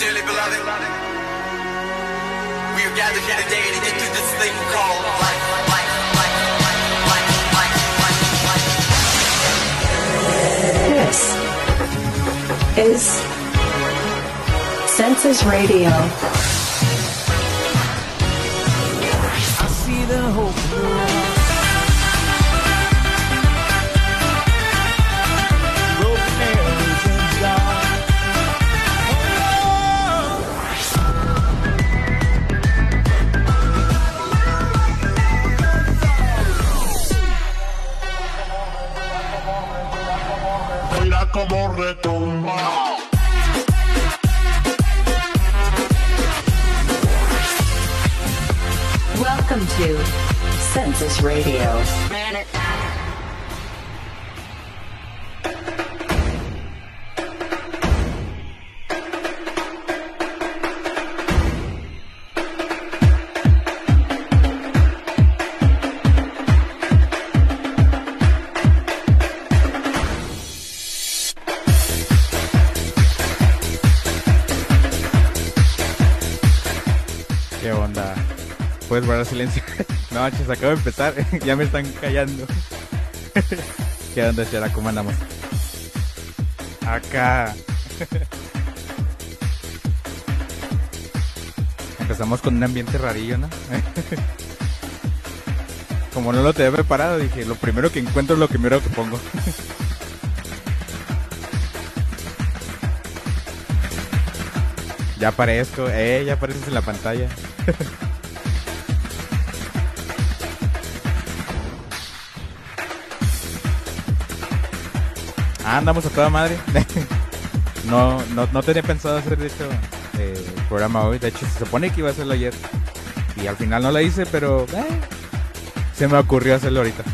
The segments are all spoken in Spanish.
beloved. We are gathered here today to get through this thing called life. This is Census Radio. ¿Puedes guardar silencio? no, manches, acabo de empezar. ya me están callando. ¿Qué onda, Chara? ¿Cómo andamos? Acá. Empezamos con un ambiente rarillo, ¿no? Como no lo tenía preparado, dije, lo primero que encuentro es lo primero que pongo. ya aparezco, eh, ya apareces en la pantalla. Ah, andamos a toda madre. no, no, no tenía pensado hacer, de hecho, eh, el programa hoy. De hecho, se supone que iba a hacerlo ayer. Y al final no lo hice, pero eh, se me ocurrió hacerlo ahorita.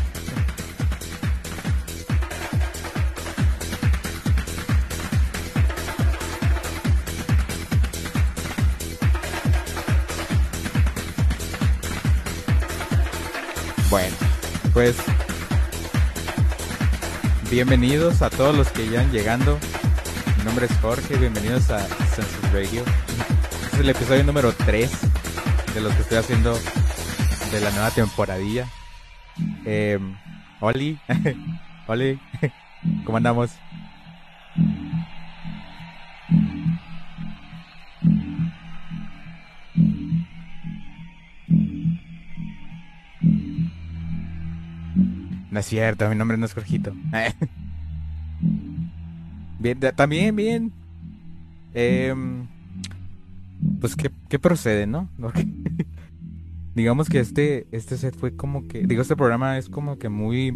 Bueno, pues bienvenidos a todos los que ya han llegando. Mi nombre es Jorge, bienvenidos a Census Radio. Este es el episodio número 3 de los que estoy haciendo de la nueva temporadilla. Eh, Oli, Oli, ¿cómo andamos? Es cierto, mi nombre no es Jorgito. bien, también bien. Em, pues qué, qué procede, ¿no? Digamos que este, este set fue como que, digo, este programa es como que muy,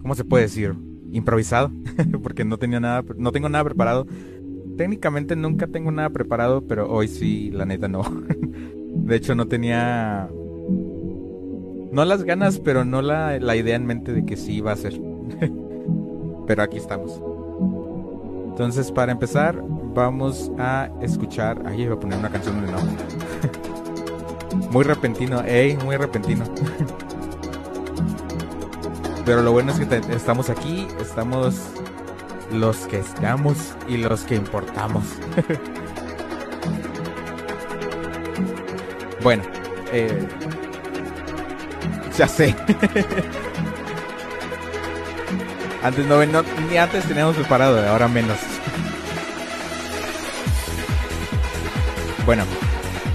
¿cómo se puede decir? Improvisado, porque no tenía nada, no tengo nada preparado. Técnicamente nunca tengo nada preparado, pero hoy sí, la neta no. De hecho, no tenía no las ganas, pero no la, la idea en mente de que sí iba a ser. pero aquí estamos. Entonces, para empezar, vamos a escuchar. Ahí iba a poner una canción de no. muy repentino, ey, muy repentino. pero lo bueno es que estamos aquí, estamos los que estamos y los que importamos. bueno, eh, ya sé. antes no, no- ni antes teníamos preparado, ahora menos. bueno,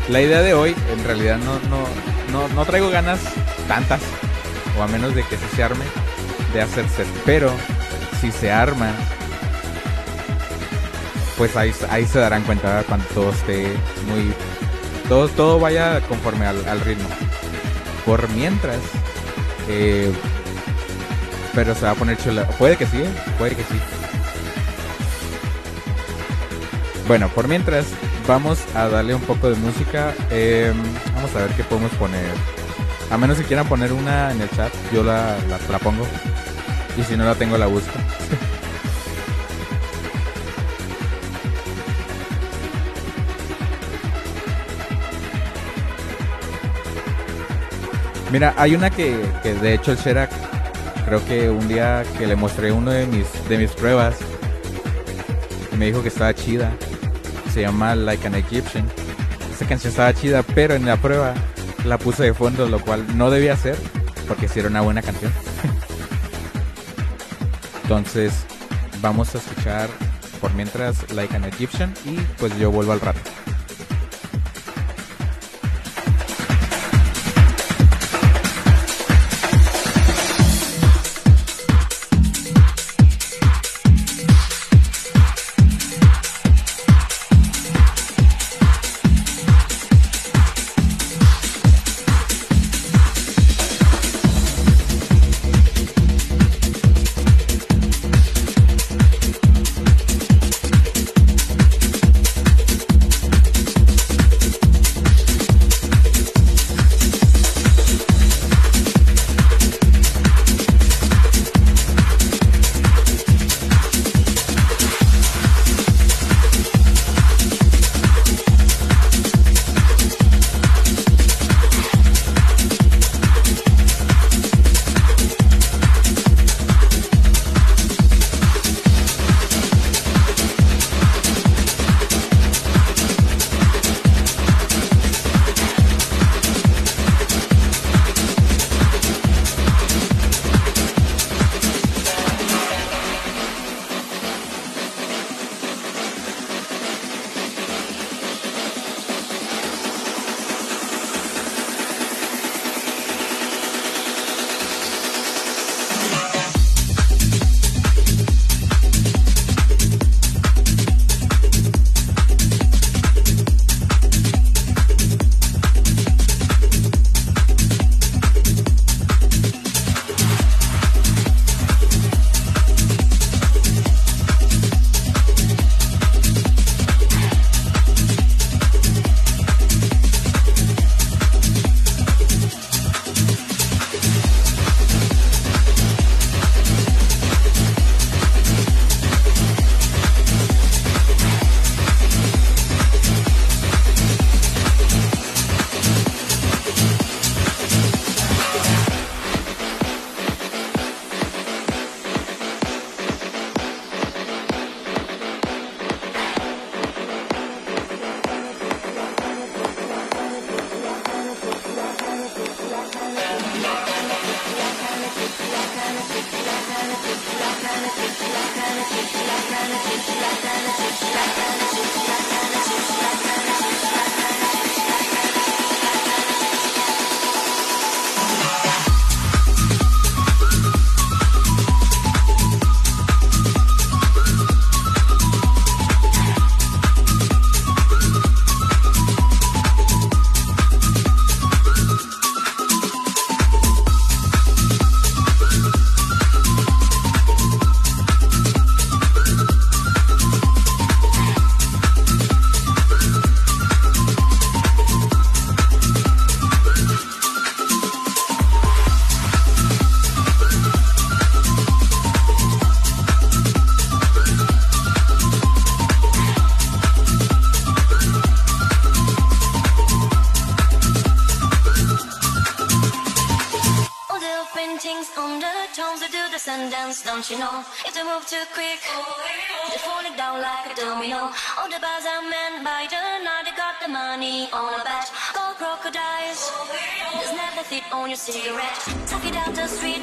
la idea de hoy, en realidad no, no, no, no traigo ganas tantas, o a menos de que se arme, de hacer set. Pero si se arma, pues ahí, ahí se darán cuenta cuando todo esté muy... Todo, todo vaya conforme al ritmo. Por mientras, eh, pero se va a poner chula. Puede que sí, ¿eh? puede que sí. Bueno, por mientras, vamos a darle un poco de música. eh, vamos a ver qué podemos poner. A menos que quieran poner una en el chat, yo la, la, la pongo. Y si no la tengo, la busco. Mira, hay una que, que de hecho el Sherak, creo que un día que le mostré uno de mis, de mis pruebas, me dijo que estaba chida. se llama Like an Egyptian. Esta canción estaba chida, pero en la prueba la puse de fondo, lo cual no debía hacer, porque si era una buena canción. Entonces, vamos a escuchar por mientras Like an Egyptian y pues yo vuelvo al rato. Cigarette. Tuck it out the street,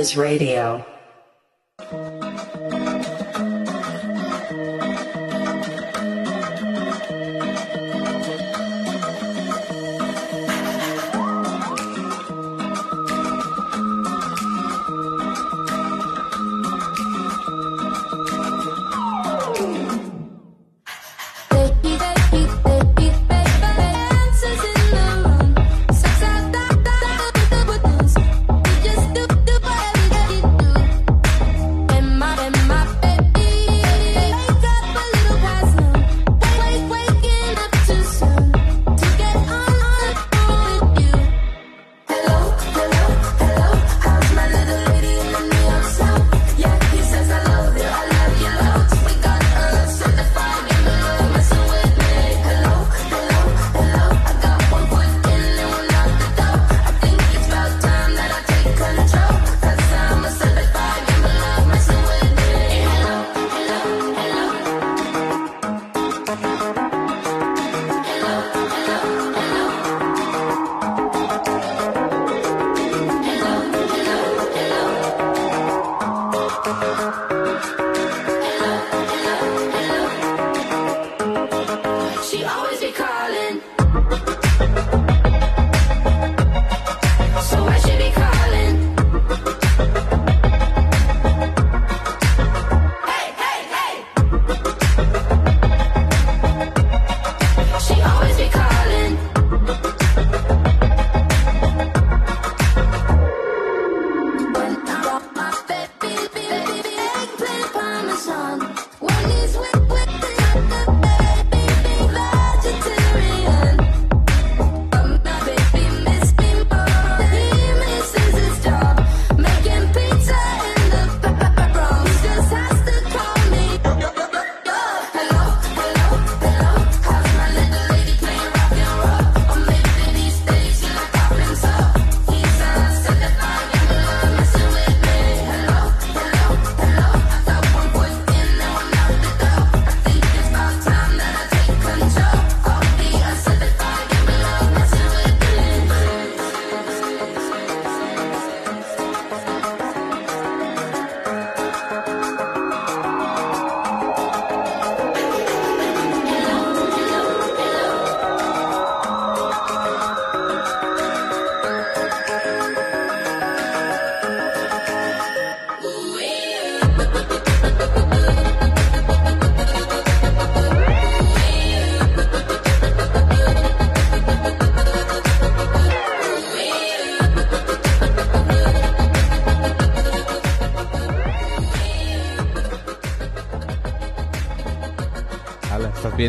Census Radio.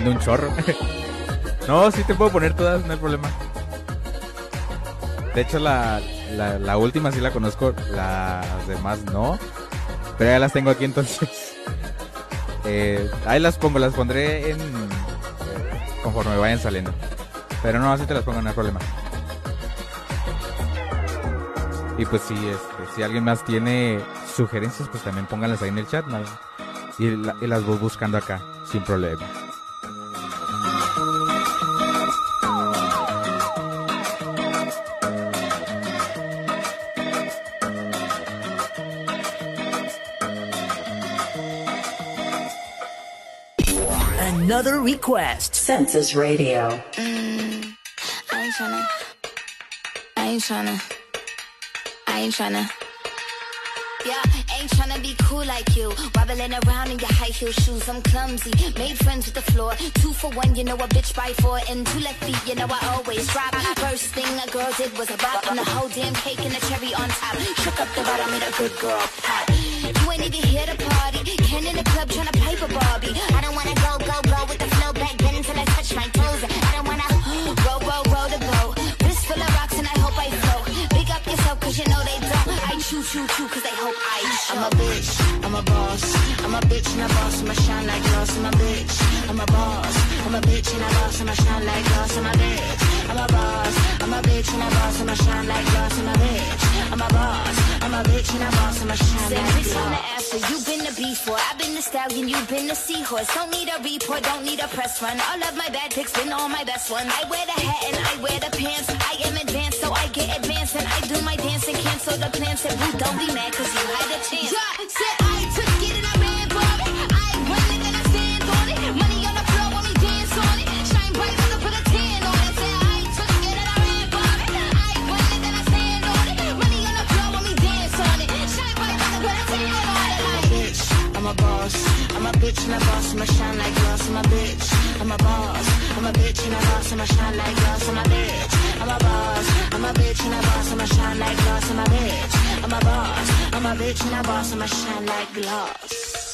Un chorro. no, sí te puedo poner todas, no hay problema. De hecho, la, la, la última sí la conozco, las demás no. Pero ya las tengo aquí entonces. Eh, ahí las pongo, las pondré en. conforme vayan saliendo. Pero no, así te las pongo, no hay problema. Y pues si, este, si alguien más tiene sugerencias, pues también pónganlas ahí en el chat. Y, la- y las voy buscando acá, sin problema. Another request. Census Radio. Mm. I ain't tryna. I ain't tryna. I ain't tryna. Yeah, ain't tryna be cool like you. Wobbling around in your high heel shoes, I'm clumsy. Made friends with the floor. Two for one, you know a bitch by four. And two left feet, you know I always drop. First thing a girl did was a bop. And the whole damn cake and the cherry on top. Shook up the bottom, made a good girl pop. You ain't even here to party. Ken in the club tryna pipe a Barbie. I don't wanna I touch my toes. I don't wanna row, row, row the boat. Wrist full of rocks and I hope I float. Big up yourself cause you know they don't. I choo choo choo cause they hope I show. I'm a bitch, I'm a boss. I'm a bitch and a boss, I'ma shine like glass. I'm a bitch, I'm a boss. I'm a bitch and a boss, I'ma shine like glass. I'm a bitch, I'm a boss. I'm a bitch and a boss, I'ma shine like glass. I'm a bitch, I'm a boss. I'm a bitch and a boss, I'ma shine like bitch on the glass. After, you've been the before. I've been the stallion, you've been the seahorse. Don't need a report, don't need a press run. All of my bad pics been all my best ones. I wear the hat and I wear the pants. I am advanced, so I get advanced and I do my dance and cancel the plans. Said, boo, don't be mad, cause you had a chance. Yeah, bitch and a boss. I'ma shine like glass. I'm a bitch. I'm a boss. I'm a bitch and a boss. I'ma shine like glass. I'm a bitch. I'm a boss. I'm a bitch and a boss. I'ma shine like glass. I'm a bitch. I'm a boss. I'm a bitch and a boss. I'ma shine like glass.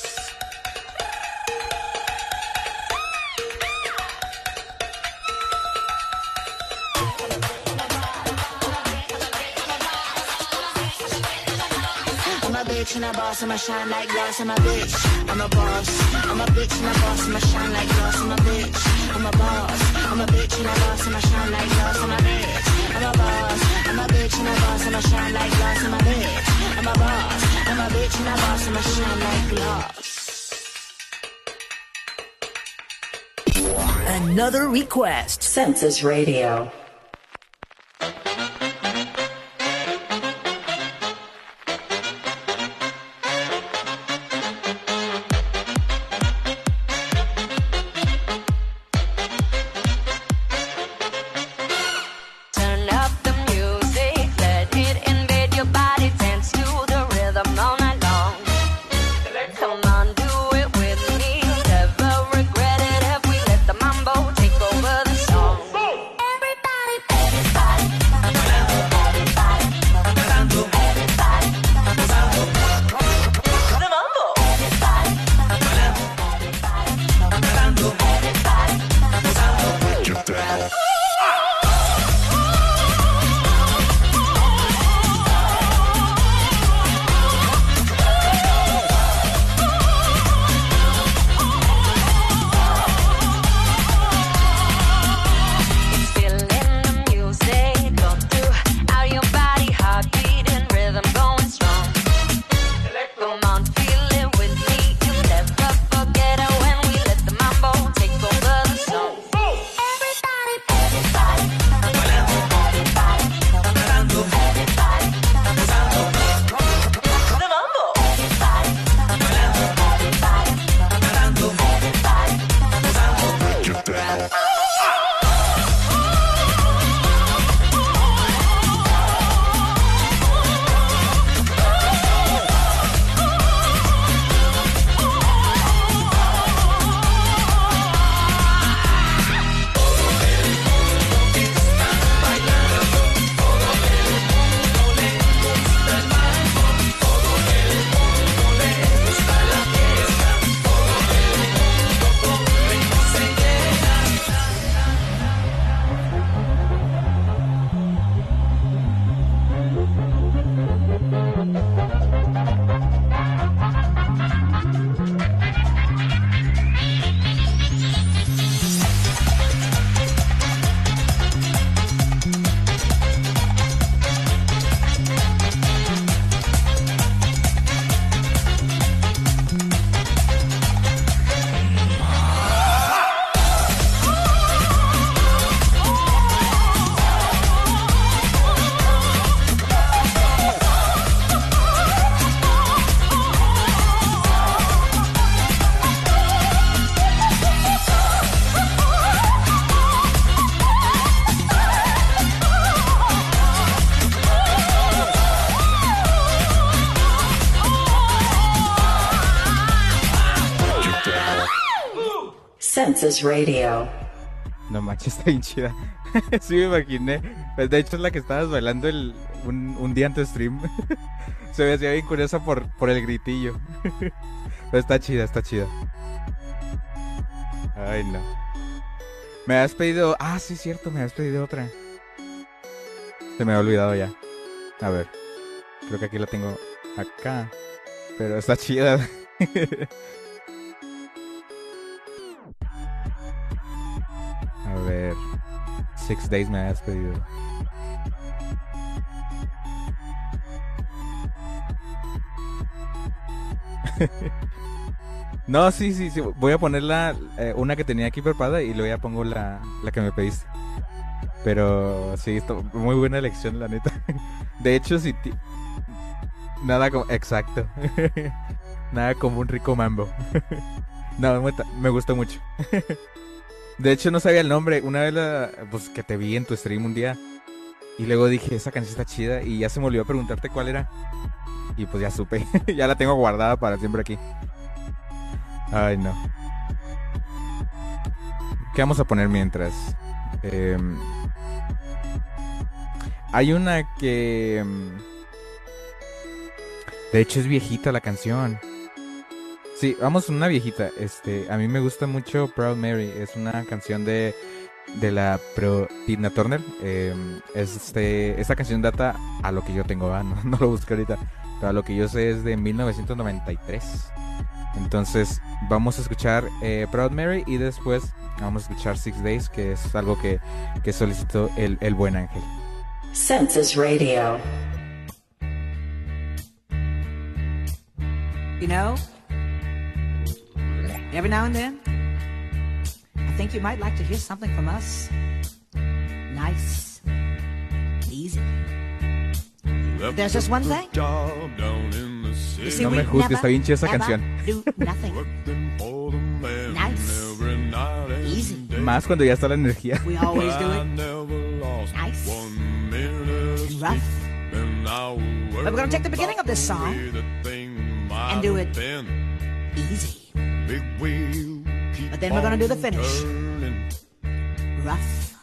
Bitch and a boss, I'ma shine like glass, I'm a bitch. I'm a boss, I'm a bitch and a boss, I'ma shine like glass, I'm a bitch. I'm a boss, I'm a bitch and a boss, I'ma shine like glass, I'm a bitch. I'm a boss, I'm a bitch and a boss, I'ma shine like glass, I'm a bitch. I'm a boss, I'm a bitch and a boss, I'ma shine like glass. Another request. Census Radio. No manches, está bien chida. sí, me imaginé. Pues de hecho es la que estabas bailando el, un, un día antes stream. Se me hacía bien curiosa por, por el gritillo. Pero está chida, está chida. Ay, no. Me has pedido. Ah, sí, cierto, me has pedido otra. Se me ha olvidado ya. A ver. Creo que aquí la tengo acá. Pero está chida. A ver. Six Days me has pedido. no, sí, sí, sí. Voy a poner la, eh, una que tenía aquí preparada y luego ya pongo la, la que me pediste. Pero sí, esto- muy buena elección, la neta. De hecho, si Nada como. Exacto. Nada como un rico mambo. no, me, me gustó mucho. De hecho, no sabía el nombre. Una vez la, pues, que te vi en tu stream un día. Y luego dije, esa canción está chida. Y ya se me olvidó preguntarte cuál era. Y pues ya supe. ya la tengo guardada para siempre aquí. Ay, no. ¿Qué vamos a poner mientras? Em, hay una que... em, De hecho es viejita la canción. Sí, vamos con una viejita. Este, a mí me gusta mucho Proud Mary. Es una canción de de la pro Tina Turner. Em, este, esta canción data a lo que yo tengo, ¿va? no, no lo busqué ahorita. Pero a lo que yo sé es de 1993. Entonces vamos a escuchar eh, Proud Mary y después vamos a escuchar Six Days, que es algo que, que solicitó el, el buen ángel. Census Radio. You know, every now and then, I think you might like to hear something from us. Nice, easy. There's just one thing. You see, No me we juzgues, never, está bien chida esa canción. do nothing. Nice, easy. Más cuando ya está la energía. We always do it nice and rough. But we're gonna take the beginning of this song and do it easy. But then we're gonna do the finish. Rough.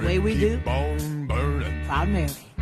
the way we do. Proud Mary.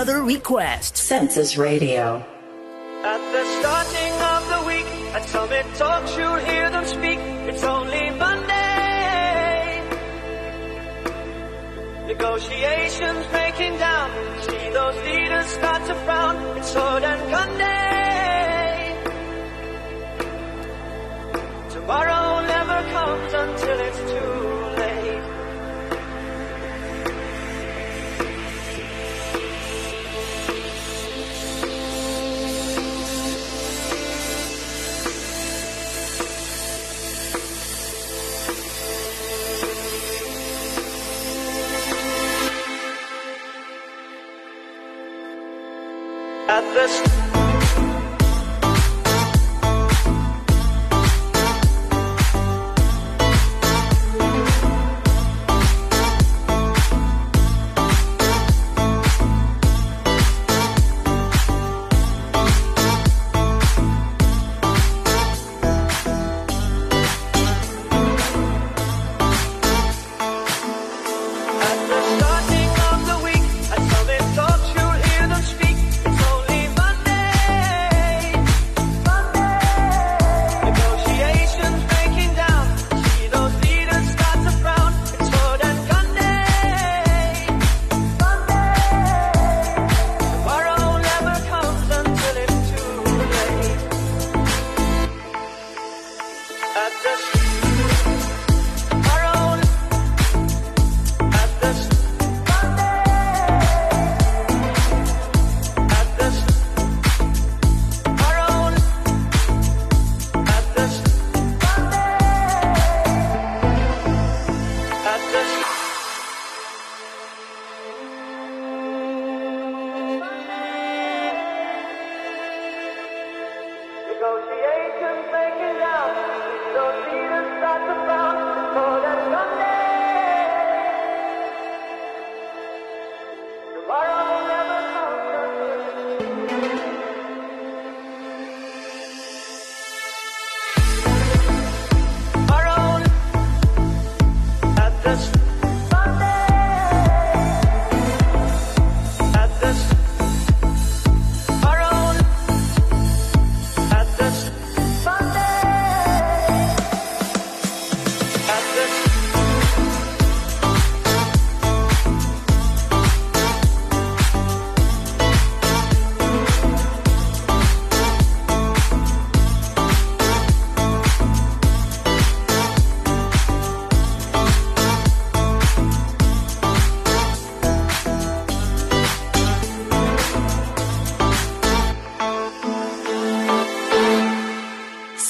Another request. Census Radio. At the starting of the week, at Summit Talks, you'll hear them speak. It's only Monday. Negotiations breaking down. See those leaders start to frown. It's sword and gun day. Tomorrow never comes until it's the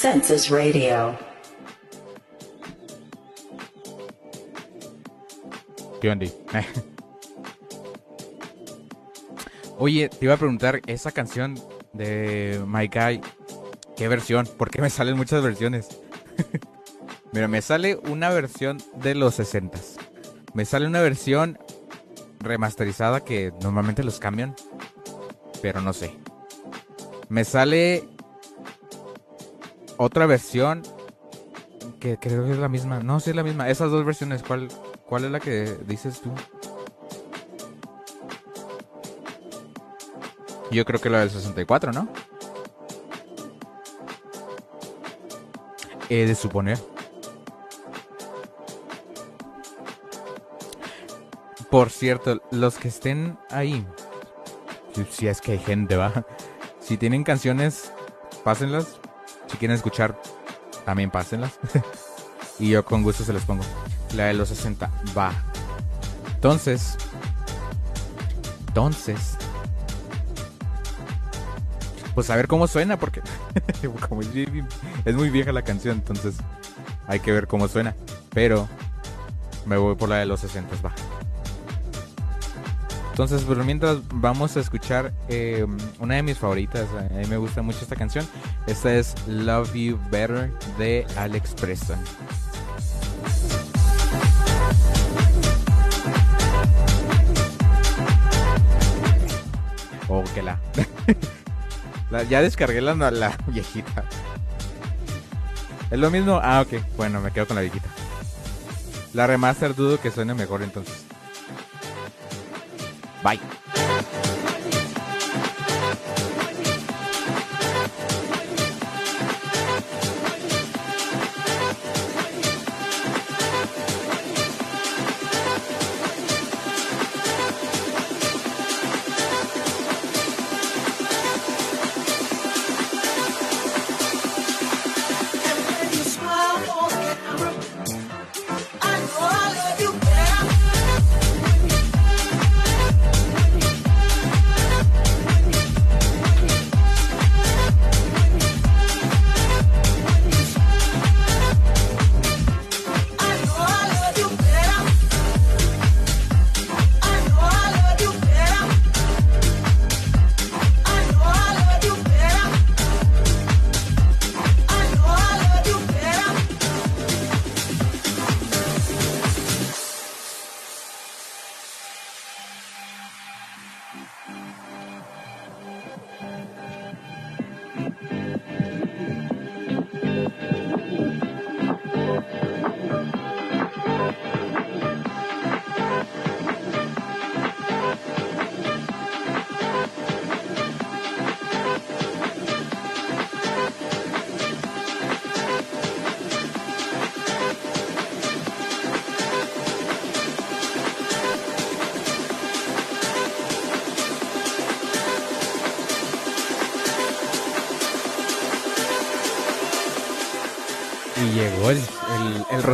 Census Radio. ¿Qué onda? Oye, te iba a preguntar, esa canción de My Guy, ¿qué versión? Porque me salen muchas versiones. Mira, me sale una versión de los 60 Me sale una versión remasterizada que normalmente los cambian, pero no sé. Me sale otra versión que creo que es la misma. No, sí es la misma. Esas dos versiones, ¿cuál, cuál es la que dices tú? Yo creo que la del 64, ¿no? He de suponer. Por cierto, los que estén ahí, si, es que hay gente, va. Si tienen canciones, pásenlas. Si quieren escuchar, también pásenlas. y yo con gusto se las pongo. La de los 60, va. Entonces, entonces, pues a ver cómo suena, porque es muy vieja la canción, entonces hay que ver cómo suena. Pero me voy por la de los 60, va. Entonces, pero mientras vamos a escuchar eh, una de mis favoritas, a mí me gusta mucho esta canción. Esta es Love You Better de Alex Preston. Oh, que la. La- ya descargué la, la viejita. ¿Es lo mismo? Ah, ok. Bueno, me quedo con la viejita. La remaster dudo que suene mejor entonces. Bye.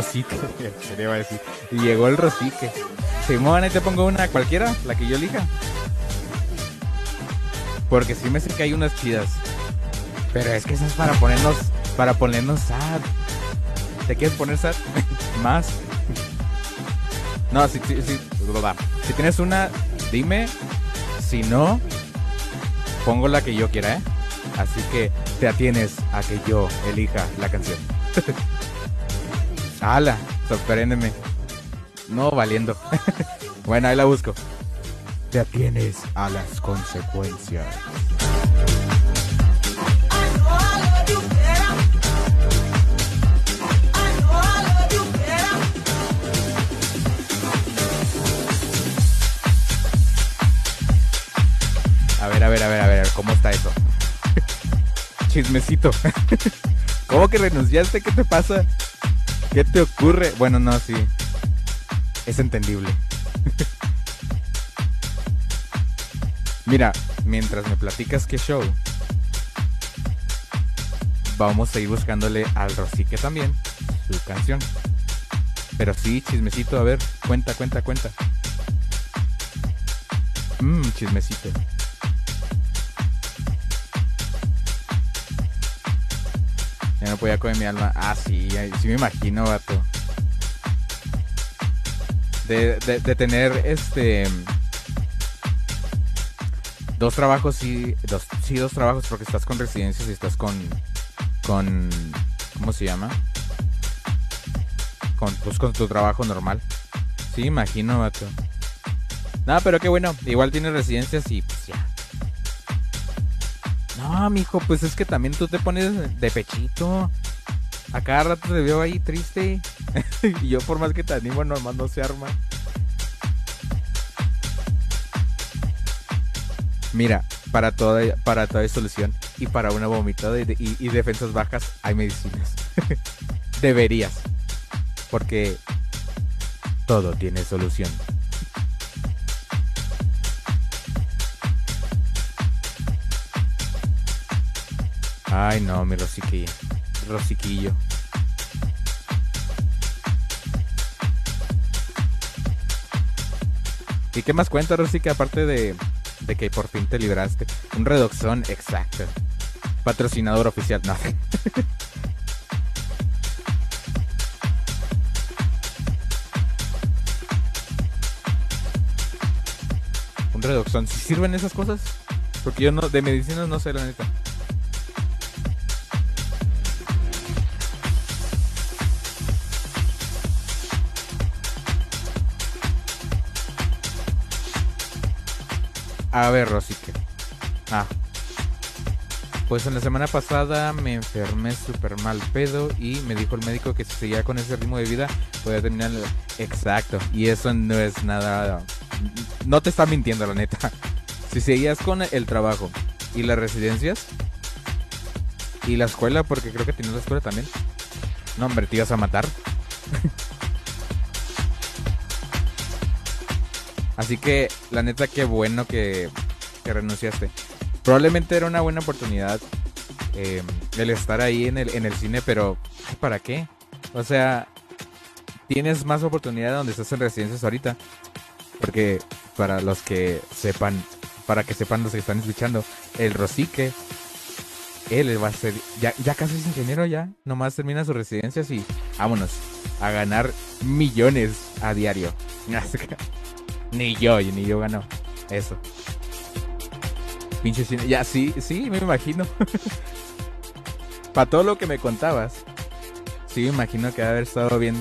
Rosique. Iba a decir. Llegó el rosique. Simón, ahí te pongo una cualquiera, la que yo elija. Porque sí me sé que hay unas chidas. Pero es que esas para ponernos, para ponernos sad. ¿Te quieres poner sad? Más. No, si, si, si, si tienes una, dime. Si no, pongo la que yo quiera, ¿eh? Así que te atienes a que yo elija la canción. ¡Hala! Sorpréndeme. No valiendo. bueno, ahí la busco. Te atienes a las consecuencias. A ver, a ver, a ver, a ver, ¿cómo está eso? Chismecito. ¿Cómo que renunciaste? ¿Qué te pasa? ¿Qué te ocurre? Bueno, no, sí. Es entendible. Mira, mientras me platicas qué show, vamos a ir buscándole al Rosique también su canción. Pero sí, chismecito, a ver, cuenta, cuenta, cuenta. Mmm, chismecito. No podía comer mi alma. Ah, sí, sí me imagino, vato. De, de, tener este. Dos trabajos, sí. Dos, sí, dos trabajos, porque estás con residencias y estás con. Con. ¿Cómo se llama? Con, pues, con tu trabajo normal. Sí, imagino, vato. No, pero qué bueno. Igual tienes residencias y. No, mijo, pues es que también tú te pones de pechito. A cada rato te veo ahí triste. y yo por más que te animo, nomás no se arma. Mira, para toda, para toda solución y para una vomitada y defensas bajas hay medicinas. Deberías. Porque todo tiene solución. Ay, no, mi rosiquillo. Rosiquillo. ¿Y qué más cuenta, Rosique, aparte de, de que por fin te libraste? Un redoxón, exacto. Patrocinador oficial, no. Un redoxón. ¿Sí sirven esas cosas? Porque yo no, de medicinas no sé, la neta. A ver, Rosique. Ah. Pues en la semana pasada me enfermé súper mal pedo y me dijo el médico que si seguía con ese ritmo de vida podía terminar. Exacto. Y eso no es nada. No te está mintiendo, la neta. Si seguías con el trabajo y las residencias y la escuela, porque creo que tienes la escuela también. No, hombre, te ibas a matar. Así que, la neta, qué bueno que, renunciaste. Probablemente era una buena oportunidad eh, el estar ahí en el, en el cine, pero ¿para qué? O sea, tienes más oportunidad donde estás en residencias ahorita. Porque para los que sepan, para que sepan los que están escuchando, el Rosique, él va a ser, ya, ya casi es ingeniero ya, nomás termina sus residencias y vámonos a ganar millones a diario. Ni yo, ni yo gano eso. Pinche cine. Ya, sí, sí, me imagino. Para todo lo que me contabas, sí me imagino que va a haber estado bien,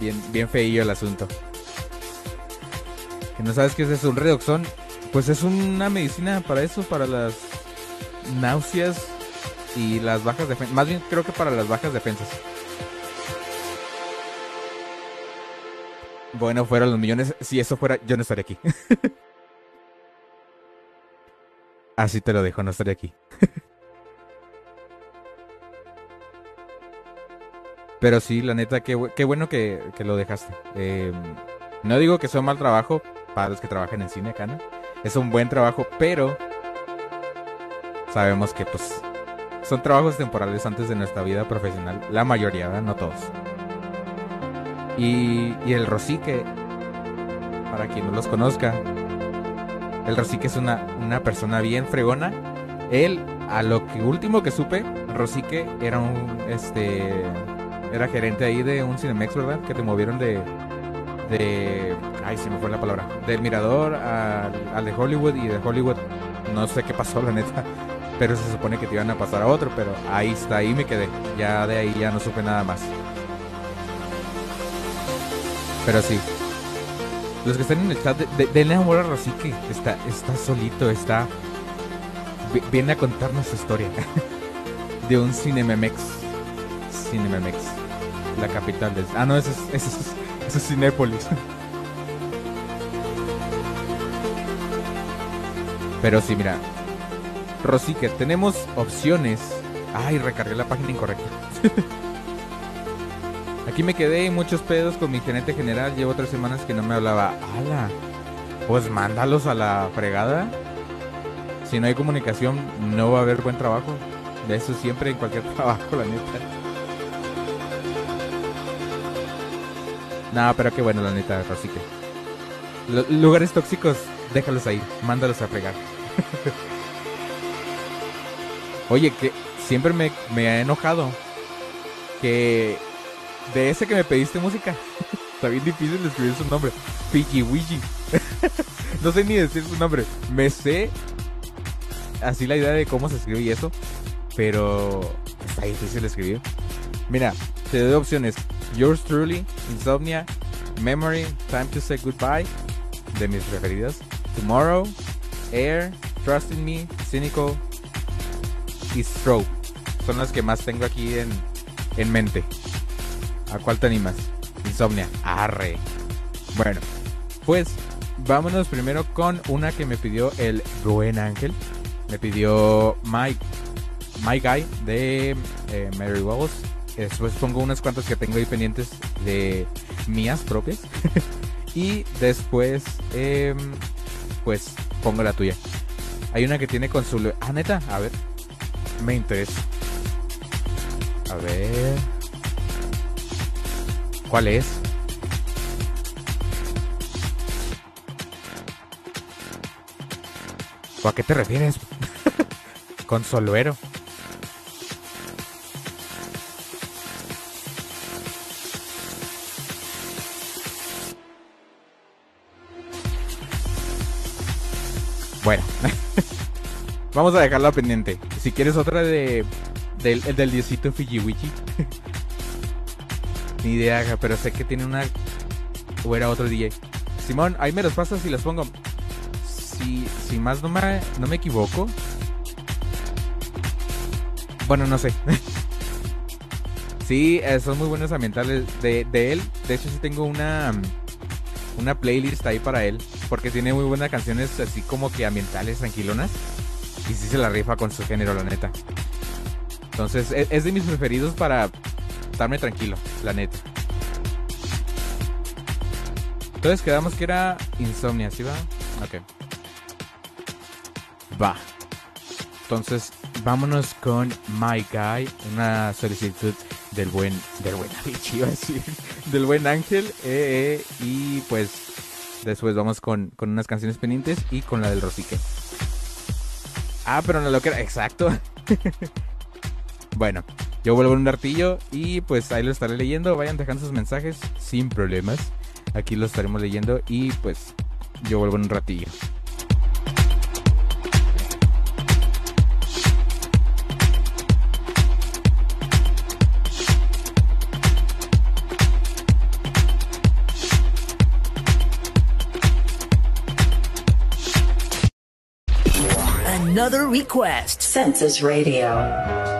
bien, bien feillo el asunto. Que no sabes qué es eso, un redoxón. Pues es una medicina para eso, para las náuseas y las bajas defensas. Más bien creo que para las bajas defensas. Bueno, fueron los millones. Si eso fuera, yo no estaría aquí. Así te lo dejo, no estaría aquí. Pero sí, la neta, qué, bu- qué bueno que, lo dejaste. Eh, no digo que sea un mal trabajo para los que trabajan en cine acá. Es un buen trabajo, pero sabemos que pues son trabajos temporales antes de nuestra vida profesional. La mayoría, ¿verdad? No todos. Y, el Rosique, para quien no los conozca, el Rosique es una, una persona bien fregona. Él, a lo que último que supe, Rosique era un, este, era gerente ahí de un Cinemex, ¿verdad? Que te movieron de, de, ay, se me fue la palabra, del Mirador al, al de Hollywood y de Hollywood, no sé qué pasó, la neta. Pero se supone que te iban a pasar a otro, pero ahí está, ahí me quedé. Ya de ahí ya no supe nada más. Pero sí. Los que están en el chat, de, de- denle amor a Rosique. Está, está solito, está. vi- Viene a contarnos su historia. de un Cinememex. Cinememex. La capital del. Ah, no, ese es, ese es, ese es Cinépolis. Pero sí, mira. Rosique, tenemos opciones. Ay, recargué la página incorrecta. Aquí me quedé en muchos pedos con mi gerente general. Llevo tres semanas que no me hablaba. ¡Hala! Pues mándalos a la fregada. Si no hay comunicación, no va a haber buen trabajo. De eso siempre en cualquier trabajo, la neta. Nada, pero qué bueno, la neta, Rosique. Lu- lugares tóxicos, déjalos ahí. Mándalos a fregar. Oye, que siempre me ha enojado que de ese que me pediste música. Está bien difícil de escribir su nombre. Piki Wiki. no sé ni decir su nombre. Me sé así la idea de cómo se escribe y eso. Pero está difícil de escribir. Mira, te doy opciones. Yours truly, Insomnia, Memory, Time to Say Goodbye, de mis preferidas. Tomorrow, Air, Trust in Me, Cynical y Stroke. Son las que más tengo aquí en, en mente. ¿A cuál te animas? Insomnia. Arre. Bueno, pues vámonos primero con una que me pidió el buen ángel. Me pidió Mike, My Guy de eh, Mary Wells. Después pongo unas cuantas que tengo ahí pendientes de mías propias. y después, em, pues pongo la tuya. Hay una que tiene con su... Ah, neta, a ver. Me interesa. A ver. ¿Cuál es? ¿O a qué te refieres? Consolero. Bueno. Vamos a dejarla pendiente. Si quieres otra de del, el del diosito Fijiwichi. Ni idea, pero sé que tiene una o era otro DJ. Simón, ahí me los pasas y los pongo. Si, si más no me, no me equivoco. Bueno, no sé. sí, eh, son muy buenos ambientales de, de él. De hecho, sí tengo una, una playlist ahí para él. Porque tiene muy buenas canciones así como que ambientales, tranquilonas. Y sí se la rifa con su género, la neta. Entonces, e- es de mis preferidos para estarme tranquilo, la neta. Entonces quedamos que era Insomnia, ¿sí va? Ok. Va. Entonces, vámonos con My Guy, una solicitud del buen, del buen iba del buen Ángel, eh, eh, y pues después vamos con, con unas canciones pendientes y con la del Rosique. Ah, pero no lo que era, exacto. bueno, yo vuelvo en un artillo y pues ahí lo estaré leyendo, vayan dejando sus mensajes sin problemas. Aquí lo estaremos leyendo y pues yo vuelvo en un ratillo. Another request. Census Radio.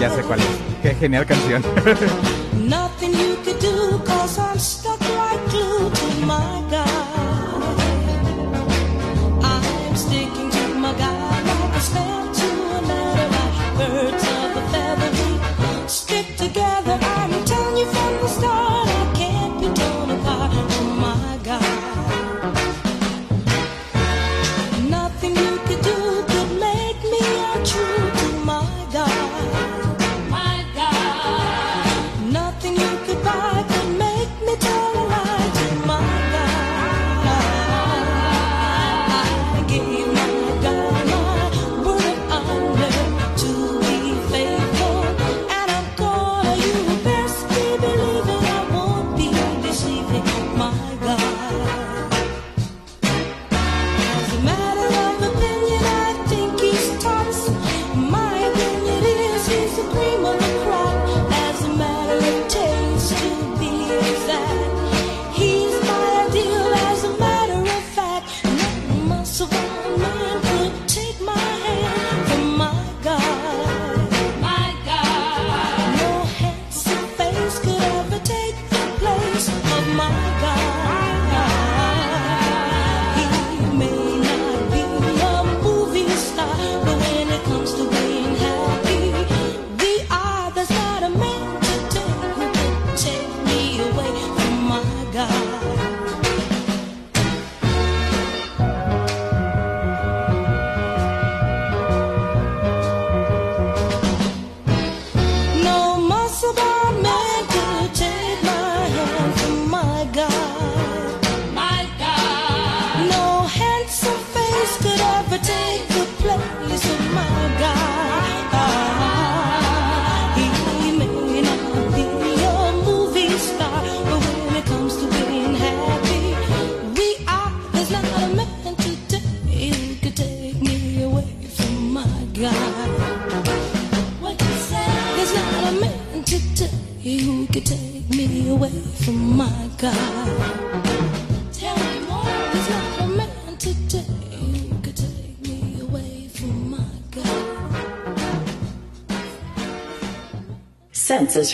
Ya sé cuál es. Qué genial canción.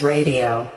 Radio.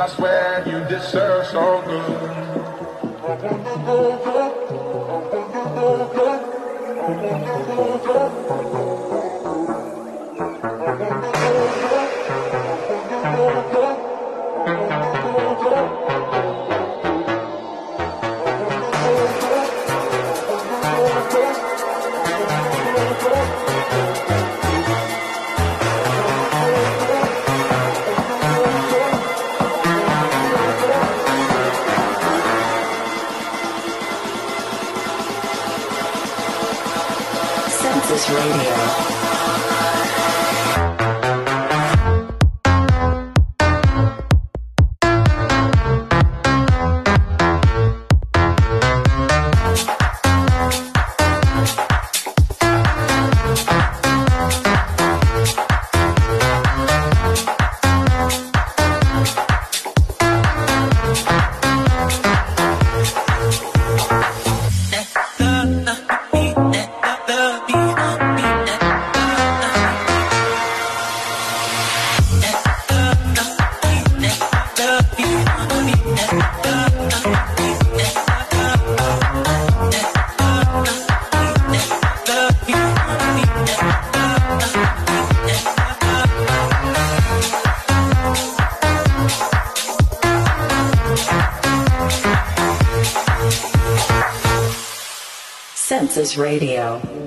just where you deserve so good. I want to go. I want to go. I want to go. Radio.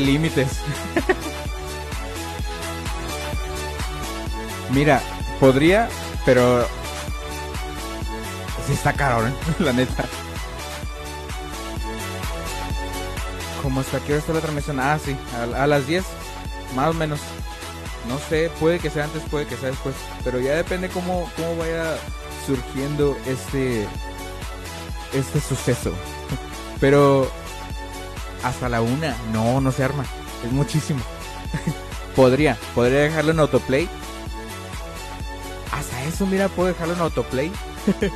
Límites. Mira, podría, pero sí está caro, ¿eh? la neta. ¿Cómo está? ¿Qué hora está la transmisión? Ah, sí, a, a las 10, más o menos. No sé, puede que sea antes, puede que sea después. Pero ya depende cómo, cómo vaya surgiendo este, este suceso. Pero hasta la una, no, no se arma. Es muchísimo. podría, podría dejarlo en autoplay. Hasta eso, mira, puedo dejarlo en autoplay.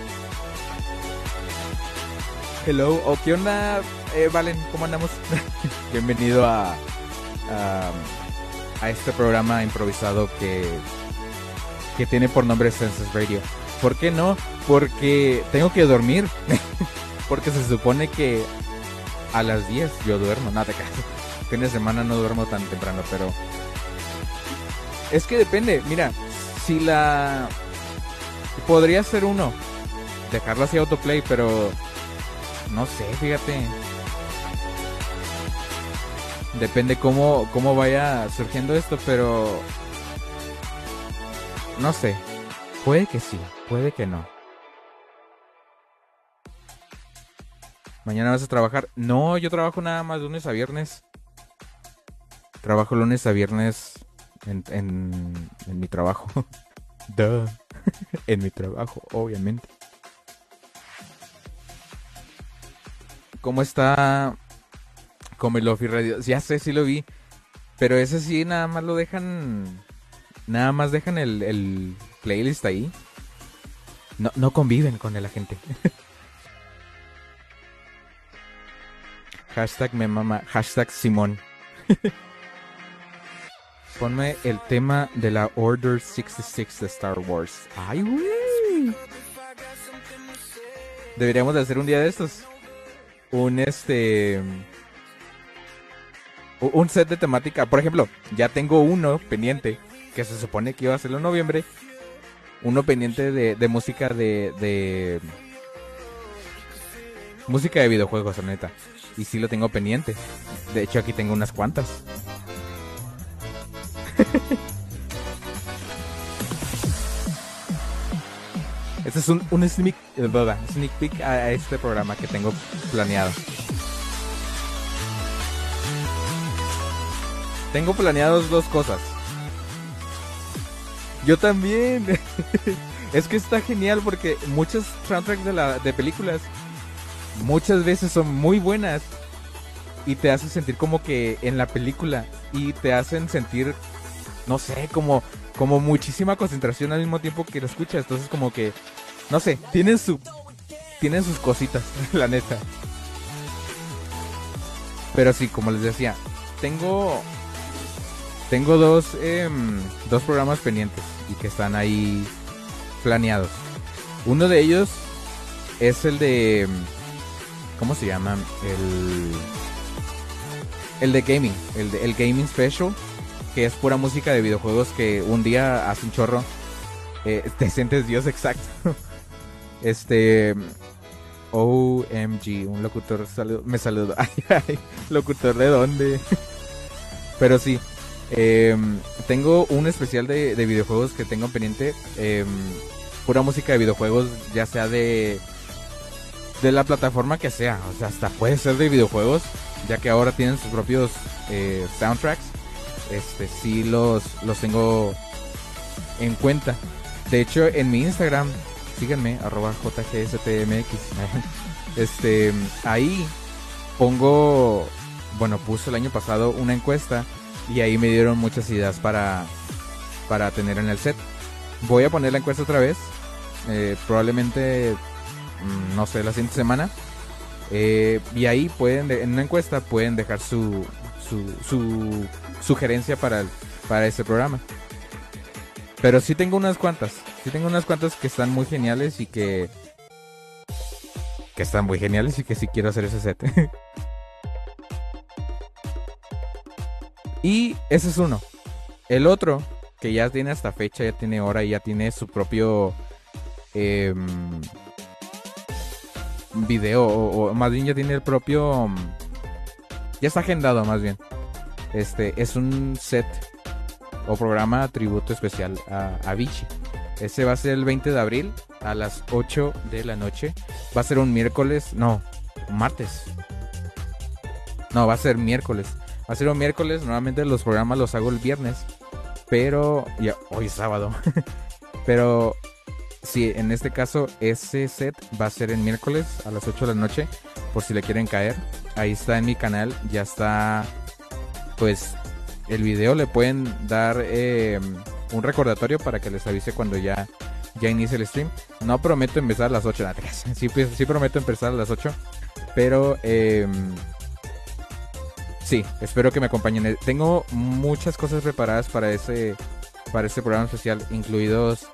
Hello, o qué onda, eh, Valen, ¿cómo andamos? Bienvenido a, a, a este programa improvisado que, que tiene por nombre Census Radio. ¿Por qué no? Porque tengo que dormir. Porque se supone que a las 10 yo duermo, nada de caso. Fin de semana no duermo tan temprano, pero es que depende. Mira, si la podría ser uno dejarlo así autoplay, pero no sé, fíjate. Depende cómo cómo vaya surgiendo esto, pero no sé. Puede que sí, puede que no. Mañana vas a trabajar. No, yo trabajo nada más lunes a viernes. Trabajo lunes a viernes en, en, mi trabajo. Duh. en mi trabajo, obviamente. ¿Cómo está Comelofi Radio? Ya sé, sí lo vi. Pero ese sí nada más lo dejan. Nada más dejan el, el playlist ahí. No, no conviven con la gente. Hashtag me mama. Hashtag Simón. Ponme el tema de la Order 66 de Star Wars. ¡Ay, güey! Deberíamos de hacer un día de estos. Un este... Un set de temática. Por ejemplo, ya tengo uno pendiente. Que se supone que iba a hacerlo en noviembre. Uno pendiente de, de música de, de... Música de videojuegos, la neta. Y sí lo tengo pendiente. De hecho, aquí tengo unas cuantas. Este es un, un sneak, eh, sneak peek a, a este programa que tengo planeado. Tengo planeados dos cosas. Yo también. es que está genial porque muchos soundtracks de, la, de películas muchas veces son muy buenas y te hacen sentir como que en la película y te hacen sentir no sé como como muchísima concentración al mismo tiempo que lo escuchas. Entonces como que no sé tienen su tienen sus cositas la neta. Pero sí como les decía tengo tengo dos em, dos programas pendientes y que están ahí planeados. Uno de ellos es el de ¿Cómo se llama? El. El de gaming. El, de, el Gaming Special. Que es pura música de videojuegos que un día hace un chorro. eh, te sientes Dios exacto. Este. OMG. Un locutor salu- me saludó. Ay, ay. ¿Locutor de dónde? Pero sí. em, tengo un especial de, de videojuegos que tengo pendiente. em, pura música de videojuegos. Ya sea de de la plataforma que sea, o sea, hasta puede ser de videojuegos, ya que ahora tienen sus propios eh, soundtracks. Este sí los los tengo en cuenta. De hecho, en mi Instagram, síganme arroba jgstmx. Este, ahí pongo, bueno, puse el año pasado una encuesta y ahí me dieron muchas ideas para para tener en el set. Voy a poner la encuesta otra vez. eh, probablemente no sé, la siguiente semana. Eh, y ahí pueden, de- en una encuesta pueden dejar su, su, su sugerencia para, para este programa. Pero sí tengo unas cuantas, sí tengo unas cuantas que están muy geniales y que... Que están muy geniales y que sí quiero hacer ese set. y ese es uno. El otro, que ya tiene hasta fecha, ya tiene hora y ya tiene su propio... em, video o, o más bien ya tiene el propio mm, ya está agendado más bien Este es un set o programa tributo especial a Avicii. Ese va a ser el 20 de abril a las 8 de la noche. Va a ser un miércoles, no, martes. No, va a ser miércoles. Va a ser un miércoles. Normalmente los programas los hago el viernes. Pero ya, hoy es sábado. pero sí, en este caso ese set va a ser el miércoles a las 8 de la noche. Por si le quieren caer. Ahí está en mi canal. Ya está. Pues el video le pueden dar eh, un recordatorio para que les avise cuando ya, ya inicie el stream. No prometo empezar a las 8, nada, sí, pues, sí prometo empezar a las 8, pero eh, sí, espero que me acompañen. Tengo muchas cosas preparadas para ese, para este programa especial, incluidos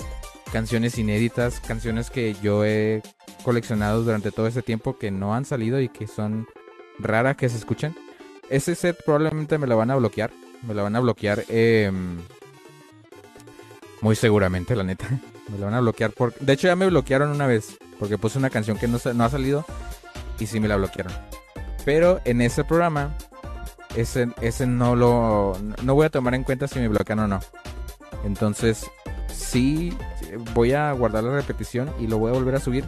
canciones inéditas, canciones que yo he coleccionado durante todo este tiempo que no han salido y que son raras que se escuchen. Ese set probablemente me lo van a bloquear. Me lo van a bloquear. Eh, muy seguramente, la neta. Me lo van a bloquear. Por... De hecho, ya me bloquearon una vez. Porque puse una canción que no, no ha salido. Y sí me la bloquearon. Pero en ese programa. Ese, ese no lo. No voy a tomar en cuenta si me bloquean o no. Entonces. Sí. Voy a guardar la repetición. Y lo voy a volver a subir.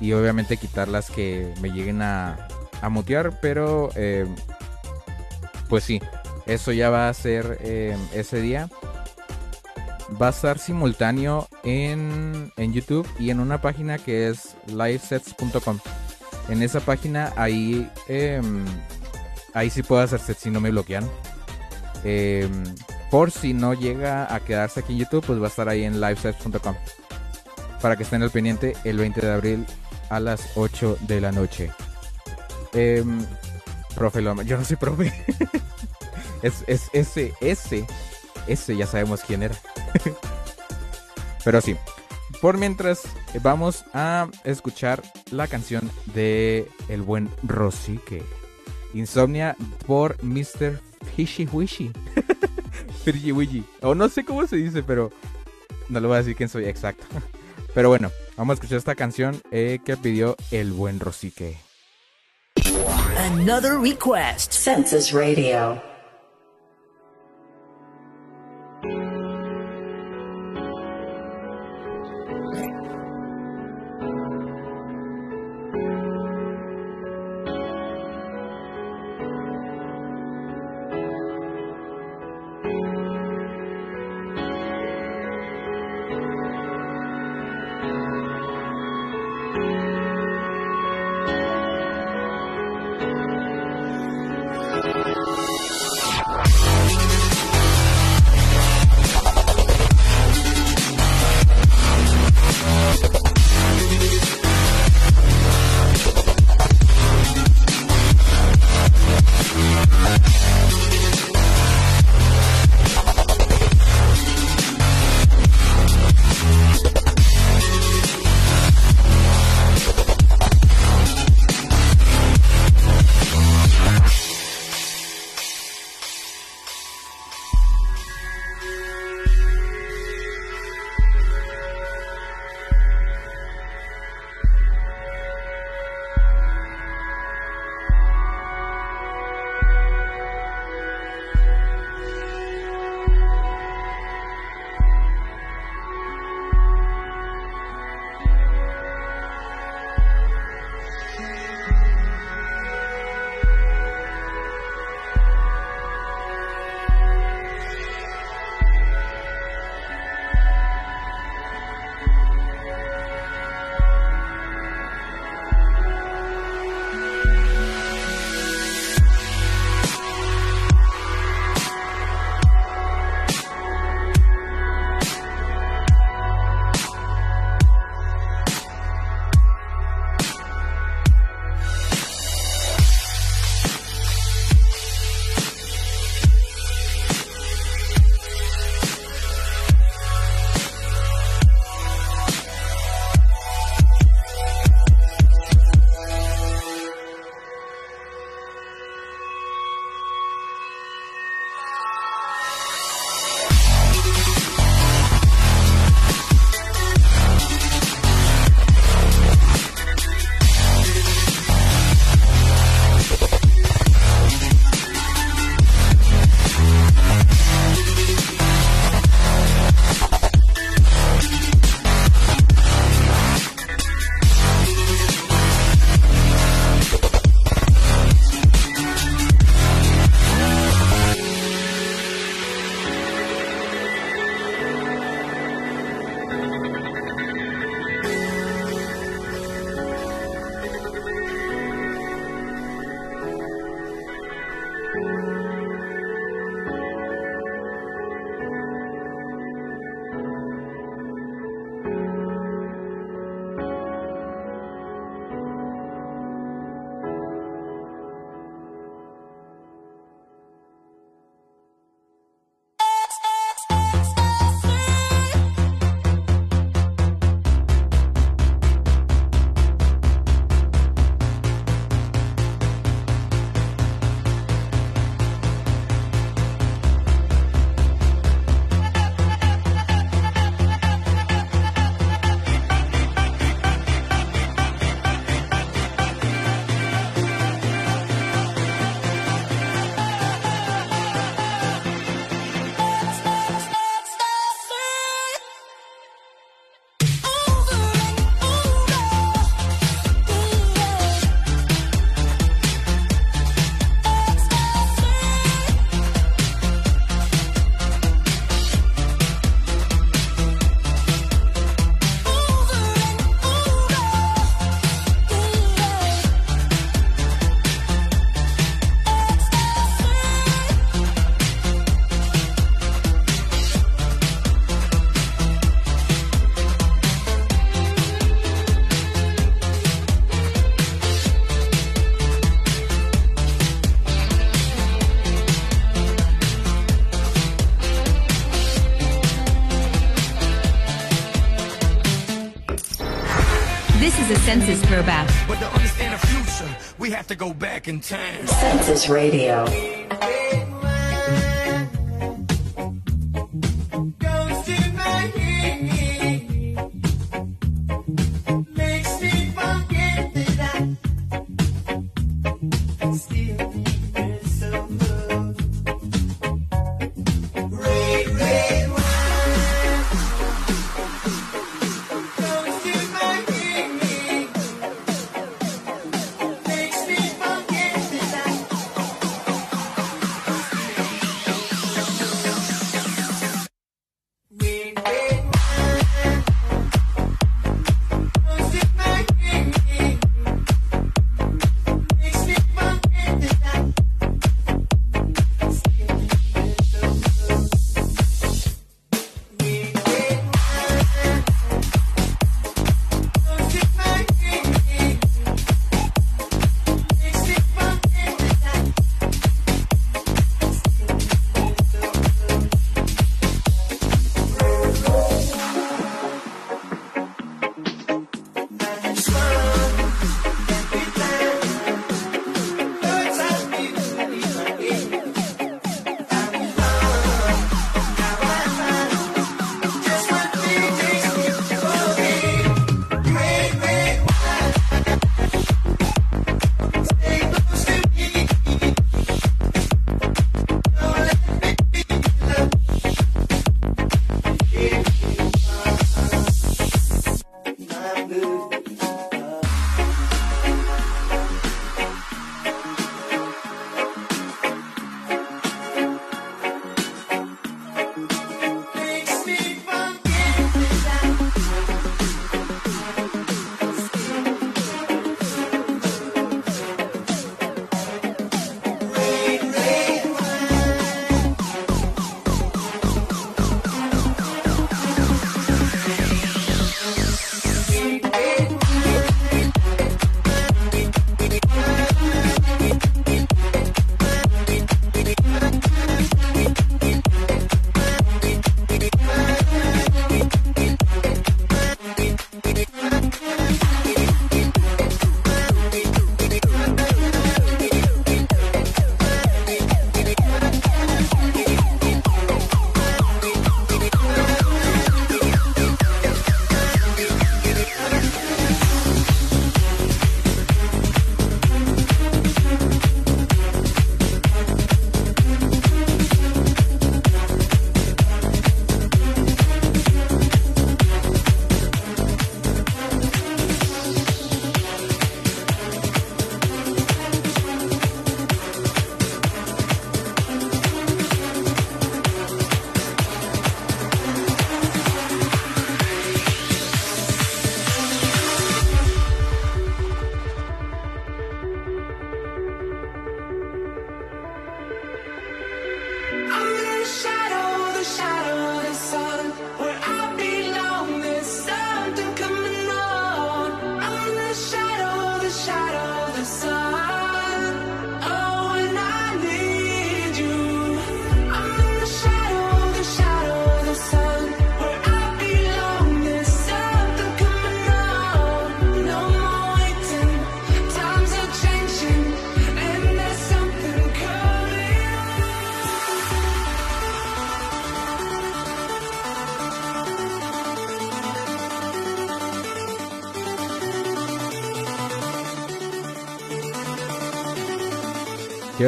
Y obviamente quitar las que me lleguen a. A mutear. Pero. Eh, pues sí. Eso ya va a ser eh, ese día. Va a estar simultáneo en, en, YouTube y en una página que es livesets.com. En esa página ahí, eh, ahí sí puedo hacer sets si no me bloquean. Eh, por si no llega a quedarse aquí en YouTube, pues va a estar ahí en livesets.com. Para que estén al pendiente el 20 de abril a las 8 de la noche. Eh, profe yo no soy profe. Es, es ese, ese, ese ya sabemos quién era. Pero sí. Por mientras, vamos a escuchar la canción de el buen Rosique. Insomnia por Mr. Fishy Wishy. O no sé cómo se dice, pero no le voy a decir quién soy exacto. Pero bueno, vamos a escuchar esta canción eh, que pidió el buen Rosique. Another request. Census Radio. This is a census throwback. But to understand the future, we have to go back in time. Census Radio.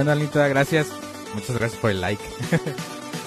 Bueno, Alita, gracias. Muchas gracias por el like.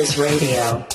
Census Radio.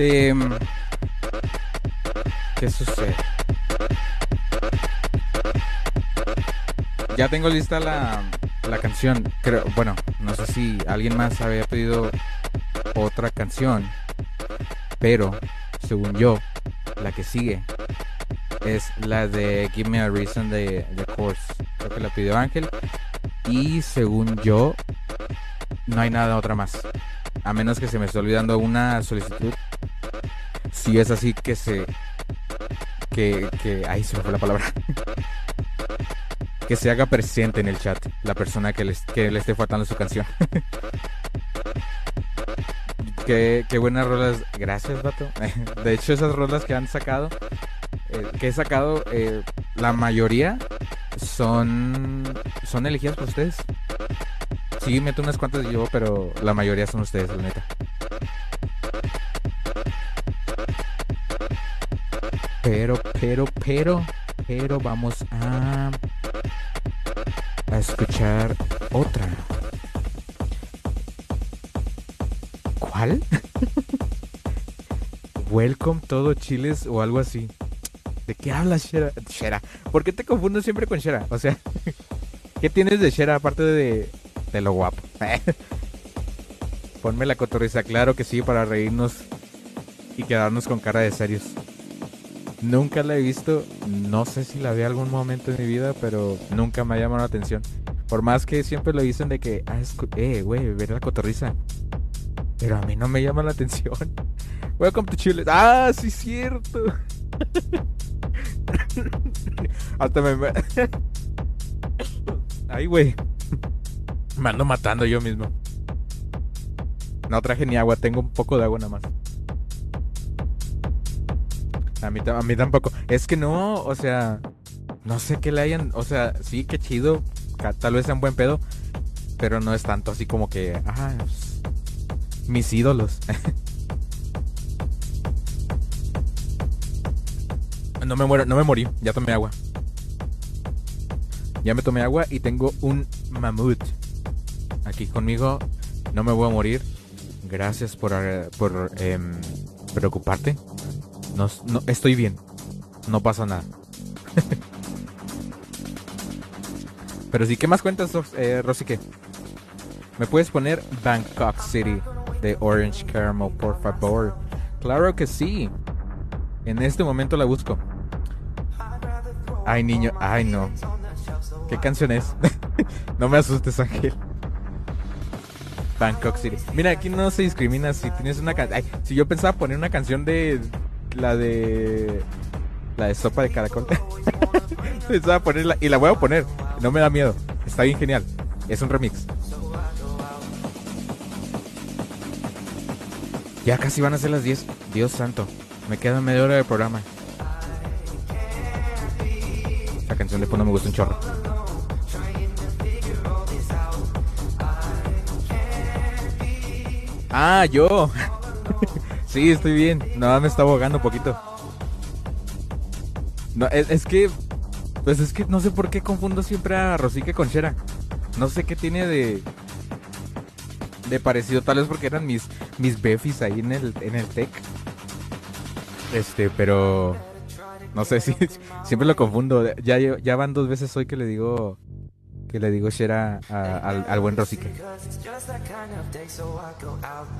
Este... ¿Qué sucede? Ya tengo lista la, la canción. Creo, bueno, no sé si alguien más había pedido otra canción. Pero, según yo, la que sigue es la de Give Me a Reason de The Course. Creo que la pidió Ángel. Y según yo, no hay nada otra más. A menos que se me esté olvidando una solicitud. Si es así que se... Que... que ahí se me fue la palabra. que se haga presente en el chat la persona que, les, que le esté faltando su canción. qué, qué buenas rolas. Gracias, vato. De hecho, esas rolas que han sacado, eh, que he sacado, eh, la mayoría son son elegidas por ustedes. Sí, meto unas cuantas yo, pero la mayoría son ustedes, la neta. Pero, pero, pero, pero vamos a a escuchar otra. ¿Cuál? Welcome todo chiles o algo así. ¿De qué hablas, Shera? Shera. ¿Por qué te confundo siempre con Shera? O sea, ¿qué tienes de Shera aparte de, de lo guapo? Ponme la cotorriza, claro que sí, para reírnos y quedarnos con cara de serios. Nunca la he visto, no sé si la vi algún momento en mi vida, pero nunca me ha llamado la atención. Por más que siempre lo dicen de que, ah, es, eh, güey, ver la cotorriza. Pero a mí no me llama la atención. Welcome to Chile. Ah, sí, cierto. Hasta me. Ay, güey. Me ando matando yo mismo. No traje ni agua, tengo un poco de agua nada más. A mí, a mí tampoco. Es que no, o sea, no sé qué le hayan, o sea, sí, qué chido, tal vez sea un buen pedo, pero no es tanto así como que, mis ídolos. no me muero, no me morí, ya tomé agua. Ya me tomé agua y tengo un mamut aquí conmigo. No me voy a morir. Gracias por, eh, por em, preocuparte. No, no, estoy bien. No pasa nada. Pero sí, ¿qué más cuentas, eh, Rosy? ¿qué? ¿Me puedes poner Bangkok City de Orange Caramel, por favor? Claro que sí. En este momento la busco. Ay, niño. Ay, no. ¿Qué canción es? no me asustes, Ángel. Bangkok City. Mira, aquí no se discrimina si tienes una canción. Si yo pensaba poner una canción de la de la de sopa de caracol. y la voy a poner. No me da miedo. Está bien genial. Es un remix. Ya casi van a ser las 10. Dios santo. Me queda media hora de programa. La canción de fondo me gusta un chorro. Ah, yo. sí, estoy bien. No, me está ahogando un poquito. No, es, es que. Pues es que no sé por qué confundo siempre a Rosique con Shera. No sé qué tiene de. De parecido, tal vez porque eran mis, mis befis ahí en el, en el tech. Este, pero. No sé si. Siempre lo confundo. Ya, ya van dos veces hoy que le digo. Que le digo Shera a- al, al buen Rosique.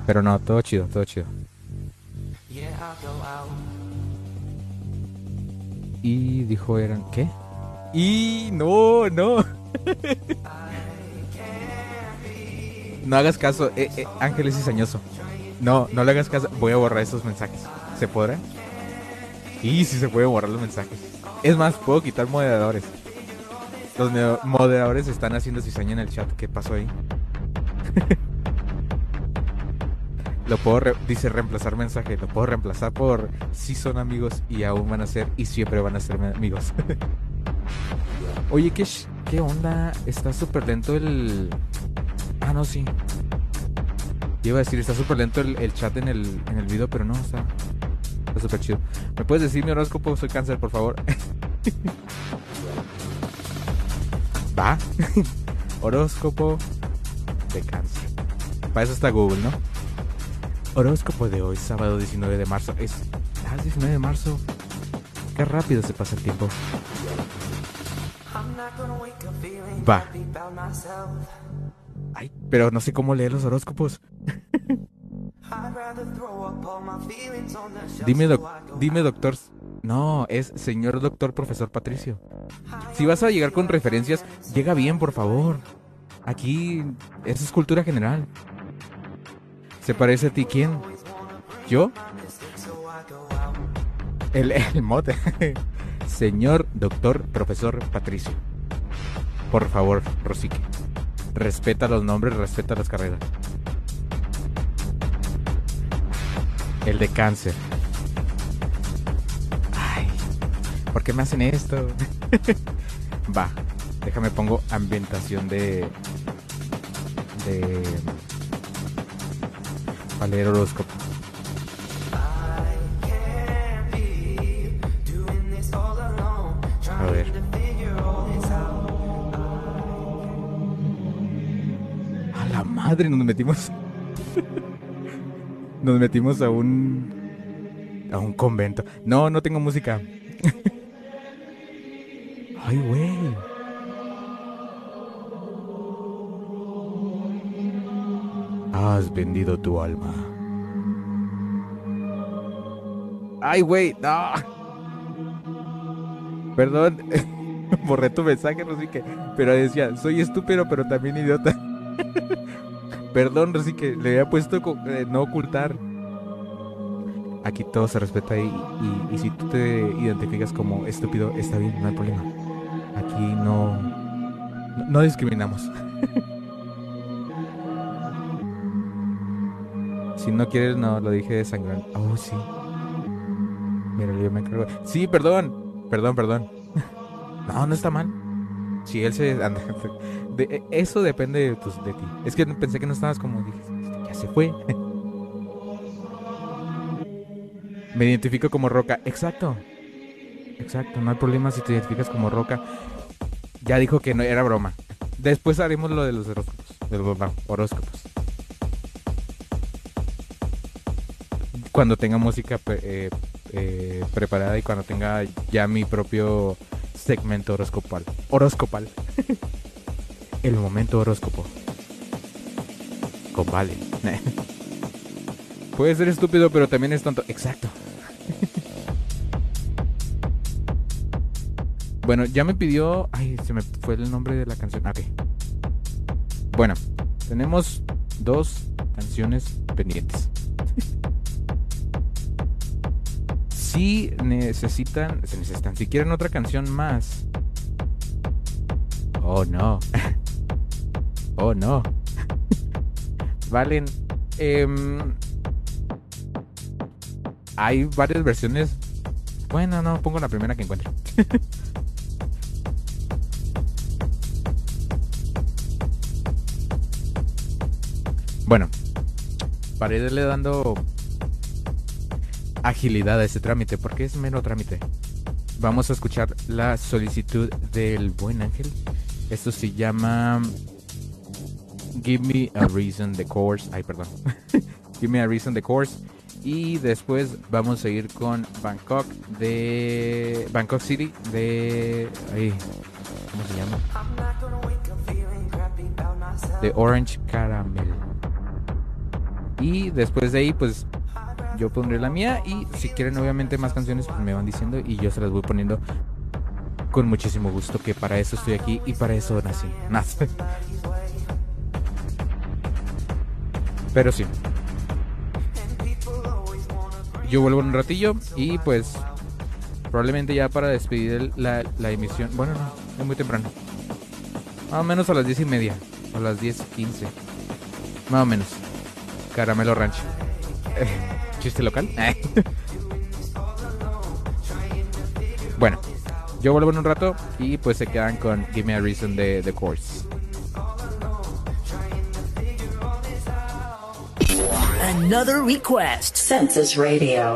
Pero no, todo chido, todo chido. Y dijo eran, ¿qué? Y no, no. no hagas caso, eh, eh, Ángel es cizañoso. No, no le hagas caso. Voy a borrar esos mensajes. ¿Se podrá? Y si se puede borrar los mensajes. Es más, puedo quitar moderadores. Los moderadores están haciendo cizaña en el chat. ¿Qué pasó ahí? Lo puedo, re- dice reemplazar mensaje, lo puedo reemplazar por si son amigos y aún van a ser y siempre van a ser mi- amigos. Oye, ¿qué, ¿qué onda? Está súper lento el... Ah, no, sí. Iba a decir, está súper lento el, el chat en el, en el video, pero no, está súper chido. ¿Me puedes decir mi horóscopo? Soy cáncer, por favor. Va. horóscopo de cáncer. Para eso está Google, ¿no? Horóscopo de hoy, sábado 19 de marzo. Es. Ah, es 19 de marzo. Qué rápido se pasa el tiempo. Va. Ay, pero no sé cómo leer los horóscopos. Dime, doc- dime, doctor. No, es señor doctor profesor Patricio. Si vas a llegar con referencias, llega bien, por favor. Aquí, eso es cultura general. ¿Se parece a ti quién? ¿Yo? El, el mote. Señor doctor profesor Patricio. Por favor, Rosique. Respeta los nombres, respeta las carreras. El de cáncer. Ay, ¿por qué me hacen esto? Va, déjame pongo ambientación de. de. Para leer horóscopo. A ver. A la madre, nos metimos. nos metimos a un. a un convento. No, no tengo música. Ay, güey. Has vendido tu alma. Ay, güey. Perdón, borré tu mensaje, Rosique. Pero decía, soy estúpido, pero también idiota. Perdón, Rosique, le había puesto eh, no ocultar. Aquí todo se respeta y, y- si tú te identificas como estúpido, está bien, no hay problema. Aquí no, no discriminamos. si no quieres, no, lo dije de sangre. Oh, sí. Mira, yo me encargo. Sí, perdón. Perdón, perdón. no, no está mal. Si él se de- eso depende de, tus- de ti. Es que pensé que no estabas como dije, ya se fue. me identifico como roca. Exacto. Exacto, no hay problema si te identificas como roca. Ya dijo que no era broma. Después haremos lo de los horóscopos. De los horóscopos. Cuando tenga música pre- eh, eh, preparada y cuando tenga ya mi propio segmento horoscopal. Horoscopal. El momento horóscopo. Con Vale. Puede ser estúpido, pero también es tonto. Exacto. Bueno, ya me pidió. Ay, se me fue el nombre de la canción. Ok. Bueno, tenemos dos canciones pendientes. si necesitan. Se necesitan. Si quieren otra canción más. Oh no. oh no. Valen. em, hay varias versiones. Bueno, no, pongo la primera que encuentre. Bueno, para irle dando agilidad a este trámite, porque es mero trámite. Vamos a escuchar la solicitud del buen ángel. Esto se llama Give Me a Reason the Course. Ay, perdón. Give Me a Reason the Course. Y después vamos a ir con Bangkok de Bangkok City de ay, ¿cómo se llama? De Orange Caramel. Y después de ahí, pues yo pondré la mía. Y si quieren, obviamente, más canciones, pues me van diciendo. Y yo se las voy poniendo con muchísimo gusto. Que para eso estoy aquí y para eso nací. Nací. Pero sí. Yo vuelvo en un ratillo. Y pues probablemente ya para despedir la, emisión. Bueno, no, es muy temprano. Más o menos a las diez y media. A las 10 15. Más o menos. Caramelo Ranch. Eh, ¿Chiste local? bueno, yo vuelvo en un rato y pues se quedan con Give Me a Reason de The Course. Another request. Census Radio.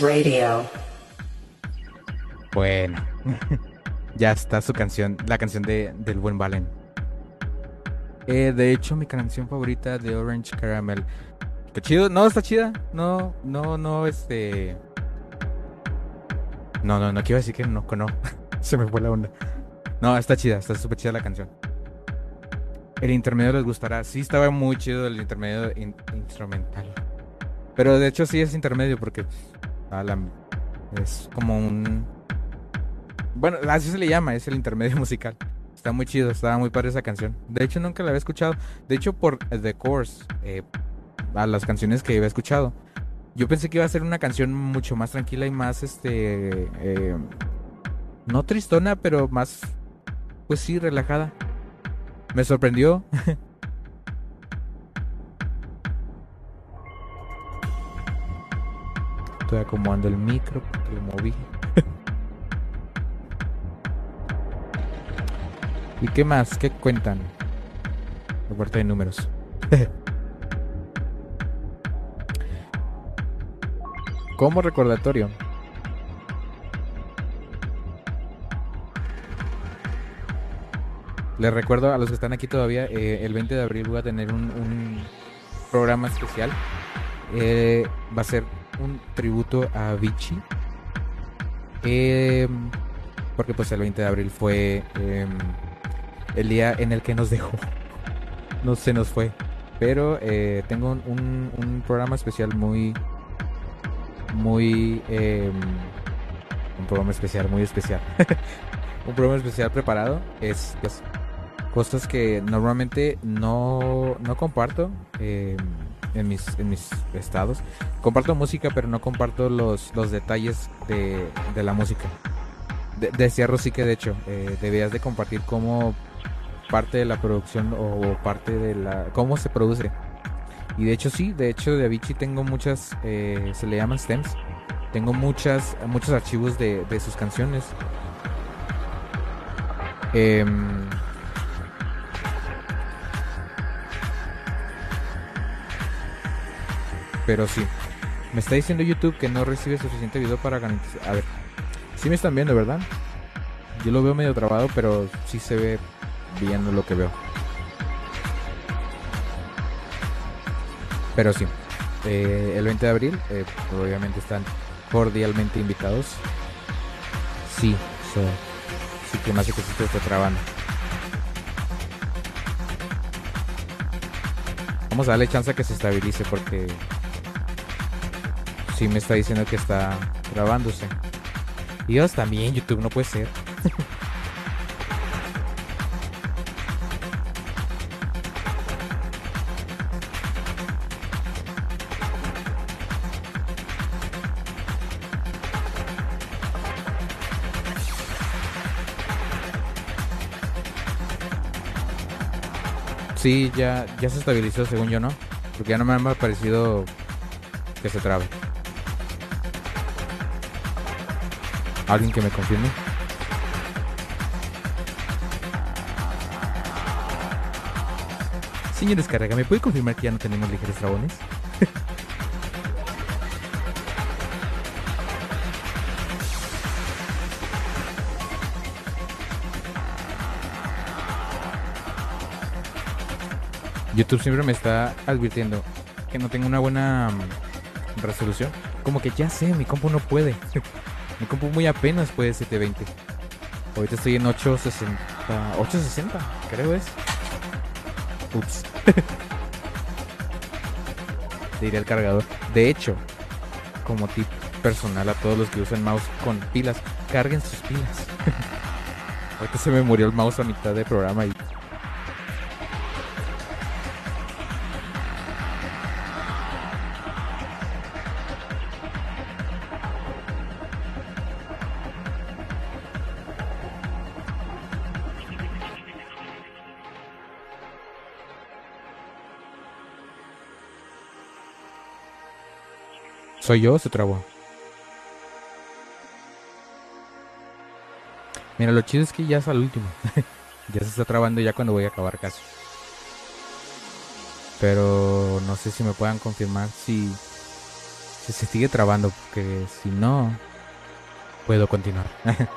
Radio. Bueno, ya está su canción, la canción de, del buen Valen. Eh, de hecho, mi canción favorita de Orange Caramel. Qué chido, no, está chida. No, no, no, este. No, no, no quiero decir que no, no. Se me fue la onda. No, está chida, está súper chida la canción. El intermedio les gustará. Sí, estaba muy chido el intermedio in- instrumental. Pero de hecho sí es intermedio porque es como un... Bueno, así se le llama, es el intermedio musical. Está muy chido, estaba muy padre esa canción. De hecho nunca la había escuchado. De hecho por The Course, eh, a las canciones que había escuchado. Yo pensé que iba a ser una canción mucho más tranquila y más, este... eh, no tristona, pero más... Pues sí, relajada. Me sorprendió. Estoy acomodando el micro porque lo moví. ¿Y qué más? ¿Qué cuentan? Aparte de números. Como recordatorio. Les recuerdo a los que están aquí todavía, eh, el 20 de abril voy a tener un, un programa especial. Eh, va a ser un tributo a Vichy. Eh, porque pues el 20 de abril fue eh, el día en el que nos dejó. No se nos fue. Pero eh, tengo un, un- programa especial muy... Muy... eh, un programa especial, muy especial. un programa especial preparado. Es, es cosas que normalmente no, no comparto en, mis, en mis estados. Comparto música, pero no comparto los, los detalles de, de la música. De, decía Rosy que de hecho eh, debías de compartir cómo parte de la producción o parte de la... cómo se produce Y de hecho sí, de hecho de Avicii tengo muchas, eh, se le llaman stems. Tengo muchas, muchos archivos de, de sus canciones. Em, pero sí, me está diciendo YouTube que no recibe suficiente video para garantizar. A ver, sí me están viendo, ¿verdad? Yo lo veo medio trabado, pero sí se ve bien lo que veo. Pero sí, eh, el 20 de abril, eh, obviamente están cordialmente invitados. Sí, so, sí que más que sí está trabando. Vamos a darle chance a que se estabilice porque sí me está diciendo que está grabándose. Dios también, YouTube no puede ser. Sí, ya, ya se estabilizó según yo, ¿no? Porque ya no me ha parecido que se trabe. ¿Alguien que me confirme? Señor Descarga, ¿me puede confirmar que ya no tenemos ligeros dragones? YouTube siempre me está advirtiendo que no tengo una buena mm, resolución. Como que ya sé, mi compu no puede. mi compu muy apenas puede 720. Ahorita estoy en 860. 860, creo es. Ups. Diré el cargador. De hecho, como tip personal a todos los que usan mouse con pilas, carguen sus pilas. Ahorita se me murió el mouse a mitad del programa y ¿Soy yo o se trabó? Mira, lo chido es que ya es al último. ya se está trabando ya cuando voy a acabar casi. Pero no sé si me puedan confirmar si, si se sigue trabando, porque si no, puedo continuar.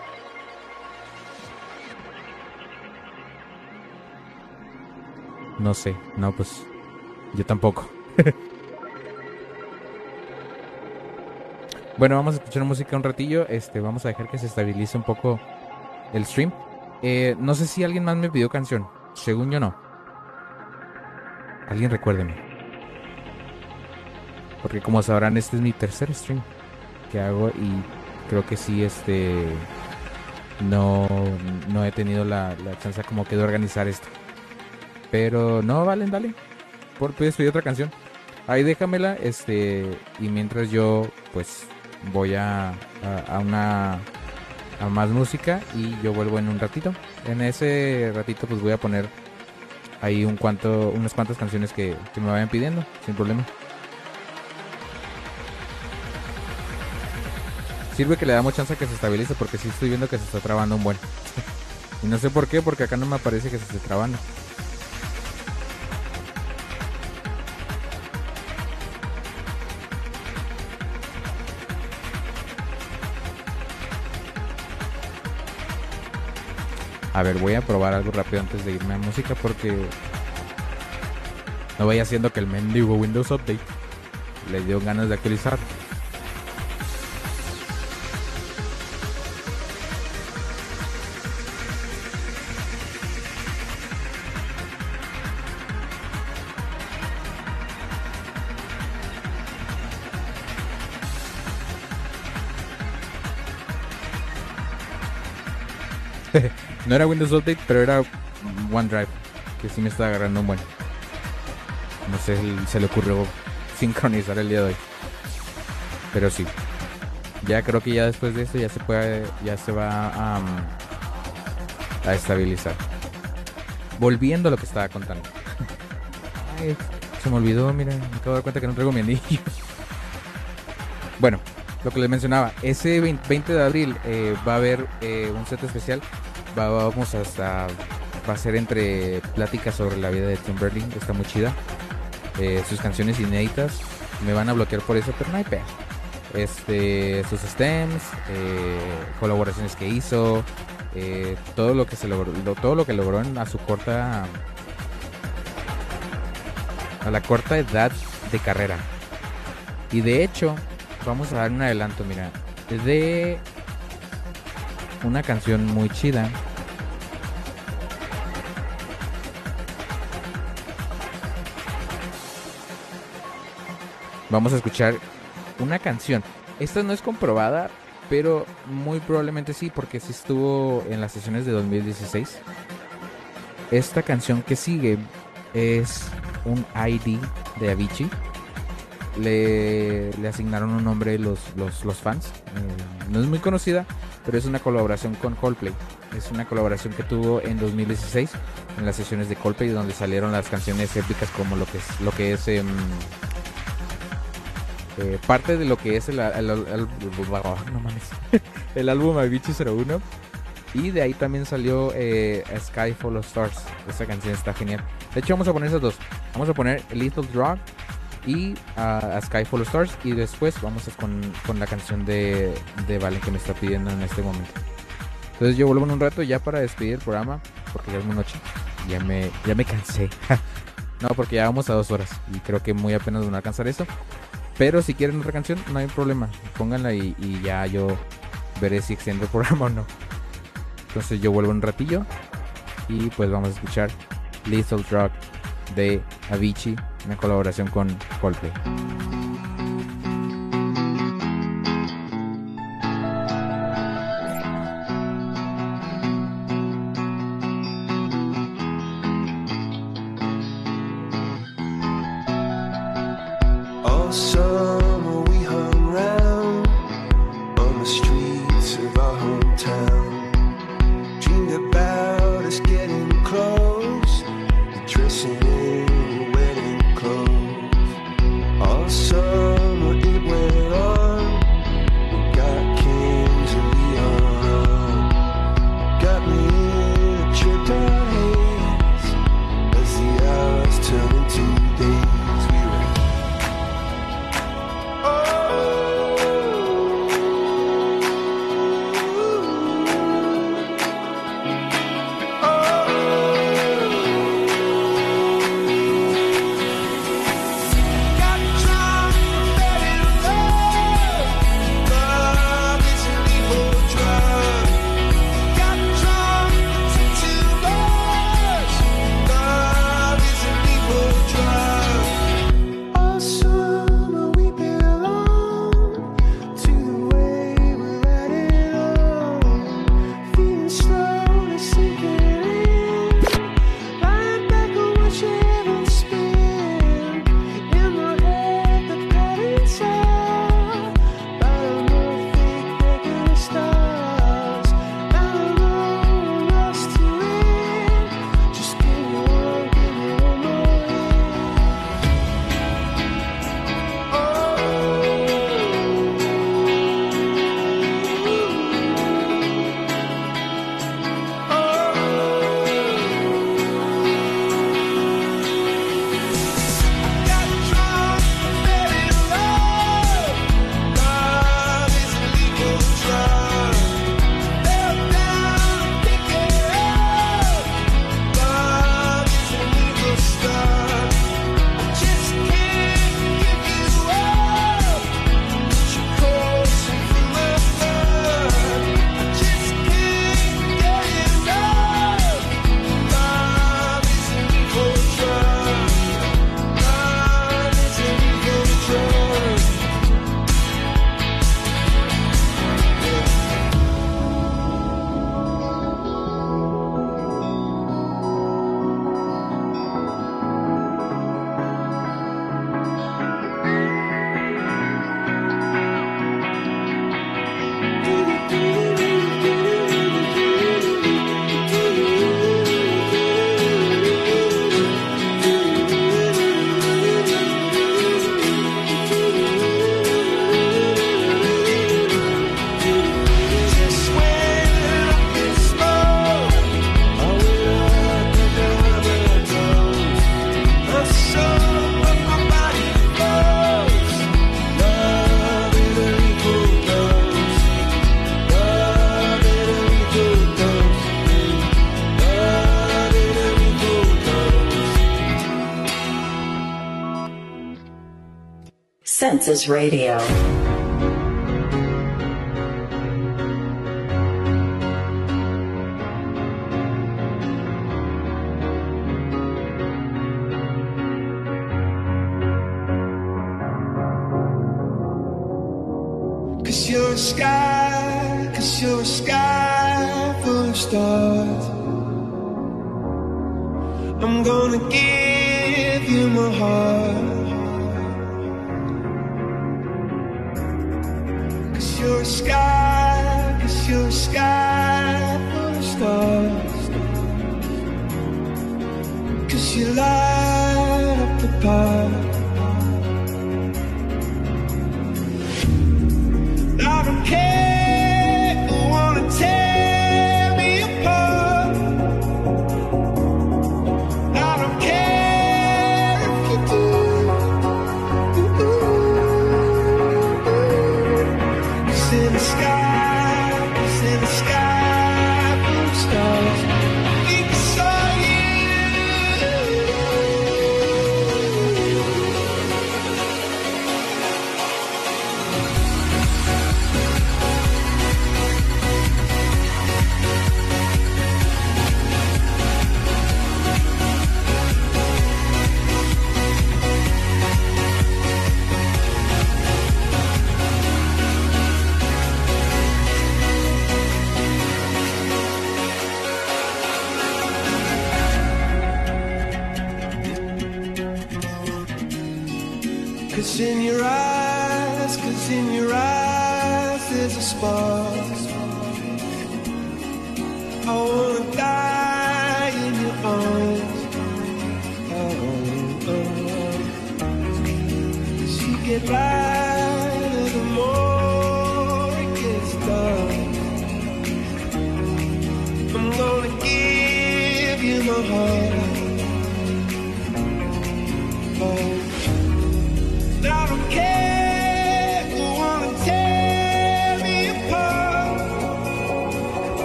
no sé, no, pues yo tampoco. Bueno, vamos a escuchar música un ratillo. Este, vamos a dejar que se estabilice un poco el stream. Eh, no sé si alguien más me pidió canción. Según yo no. Alguien recuérdeme. Porque como sabrán, este es mi tercer stream que hago y creo que sí, este, no, no he tenido la, la chance como que de organizar esto. Pero no, valen, dale. Por pedir otra canción. Ahí déjamela, este, y mientras yo, pues, voy a, a, una a más música y yo vuelvo en un ratito. En ese ratito pues voy a poner ahí un cuanto, unas cuantas canciones que, que me vayan pidiendo, sin problema. Sirve que le damos chance a que se estabilice porque sí estoy viendo que se está trabando un buen. y no sé por qué, porque acá no me aparece que se esté trabando. A ver, voy a probar algo rápido antes de irme a música porque no vaya haciendo que el mendigo Windows Update le dio ganas de actualizar. No era Windows Update, pero era OneDrive, que sí me está agarrando un buen. No sé si se le ocurrió sincronizar el día de hoy. Pero sí. Ya creo que ya después de esto ya se puede, ya se va a, estabilizar. Volviendo a lo que estaba contando. Ay, Se me olvidó, mira, me acabo de dar cuenta que no traigo mi anillo. Bueno, lo que les mencionaba, ese 20 20 de abril eh, va a haber eh, un set especial. Va, vamos hasta. Va a ser entre pláticas sobre la vida de Timberlake. Está muy chida. Eh, sus canciones inéditas. Me van a bloquear por eso, pero no hay. Este, sus stems, eh, colaboraciones que hizo, eh, todo lo que se logró, lo- todo lo que logró en- a su corta, a la corta edad de carrera. Y de hecho, vamos a dar un adelanto, mira, de una canción muy chida. Vamos a escuchar una canción. Esta no es comprobada, pero muy probablemente sí, porque sí estuvo en las sesiones de 2016. Esta canción que sigue es un ID de Avicii. Le, le asignaron un nombre los, los, fans. Eh, no es muy conocida, pero es una colaboración con Coldplay. Es una colaboración que tuvo en 2016 en las sesiones de Coldplay, donde salieron las canciones épicas como lo que es, lo que es em, eh, parte de lo que es el, el- el- el- álbum Avicii 01. Y de ahí también salió eh, A Sky Full of Stars. Esa canción está genial. De hecho, vamos a poner esas dos. Vamos a poner Little Drug y ah, A Sky Full of Stars. Y después vamos a con, con la canción de, de Valen que me está pidiendo en este momento. Entonces yo vuelvo en un rato ya para despedir el programa. Porque ya es muy noche. Ya me, ya me cansé. no, porque ya vamos a dos horas. Y creo que muy apenas van a alcanzar eso. Pero si quieren otra canción, no hay problema. Pónganla y, ya yo veré si extiendo el programa o no. Entonces yo vuelvo un ratillo. Y pues vamos a escuchar Lethal Drug de Avicii. Una colaboración con Coldplay. Census Radio.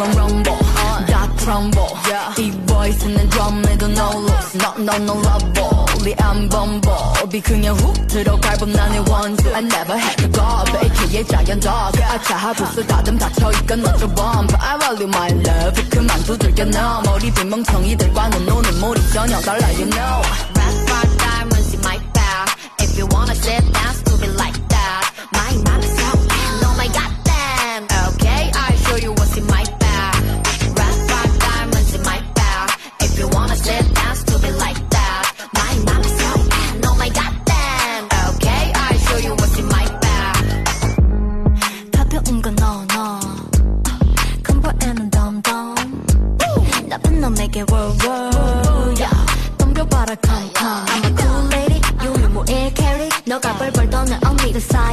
다. Run run rumble, 다 crumble. 이 voice는 drum에도 no loss, no no no rubble. 우리 안 bumble, 그냥 훅 들어갈 법 나의 원수. I never had to go, AKA giant dog. 아차 부스 다듬 닫혀있건 너저 bump. I value my love, 그만 두들겨 넣어. 머리 빈 멍청이들과는 노는 몰이 전혀 달라 you know. Rock, rock, diamonds in my bag. If you wanna sit down,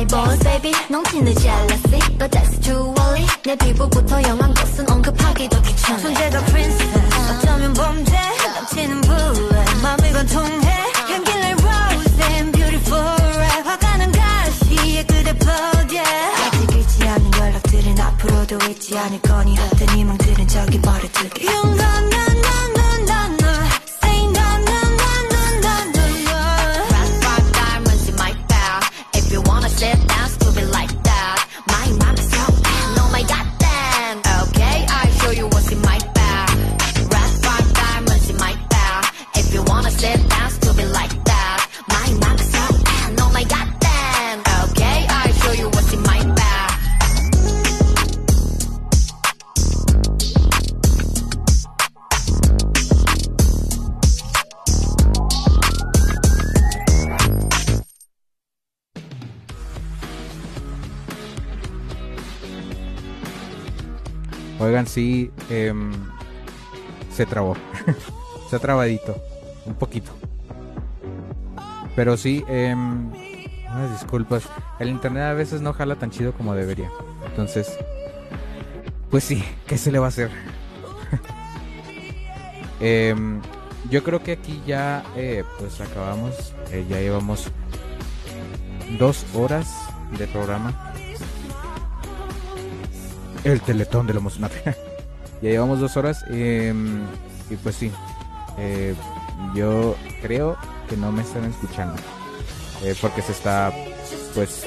cyborg, baby. 넘치는 jealousy. But that's too early. 내 피부부터 영한 것은 언급하기도 귀찮아. 존재가 princess. 어쩌면 범죄. 넘치는 bullet. 맘이 관통해. 향기를 rose and beautiful red. 화가는 가시에 그대 plug, yeah. 아직 잊지 않은 연락들은 앞으로도 잊지 않을 거니 헛된 희망들은 저기 버려두게 Oigan, sí, em, se trabó. se ha trabadito. Un poquito. Pero sí, em, unas disculpas. El internet a veces no jala tan chido como debería. Entonces, pues sí, ¿qué se le va a hacer? Em, yo creo que aquí ya, eh, pues acabamos. Eh, ya llevamos dos horas de programa. El teletón de lo emocionante. ya llevamos dos horas. em, y pues sí. eh, yo creo que no me están escuchando. eh, porque se está, pues.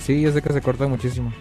Sí, yo sé que se corta muchísimo.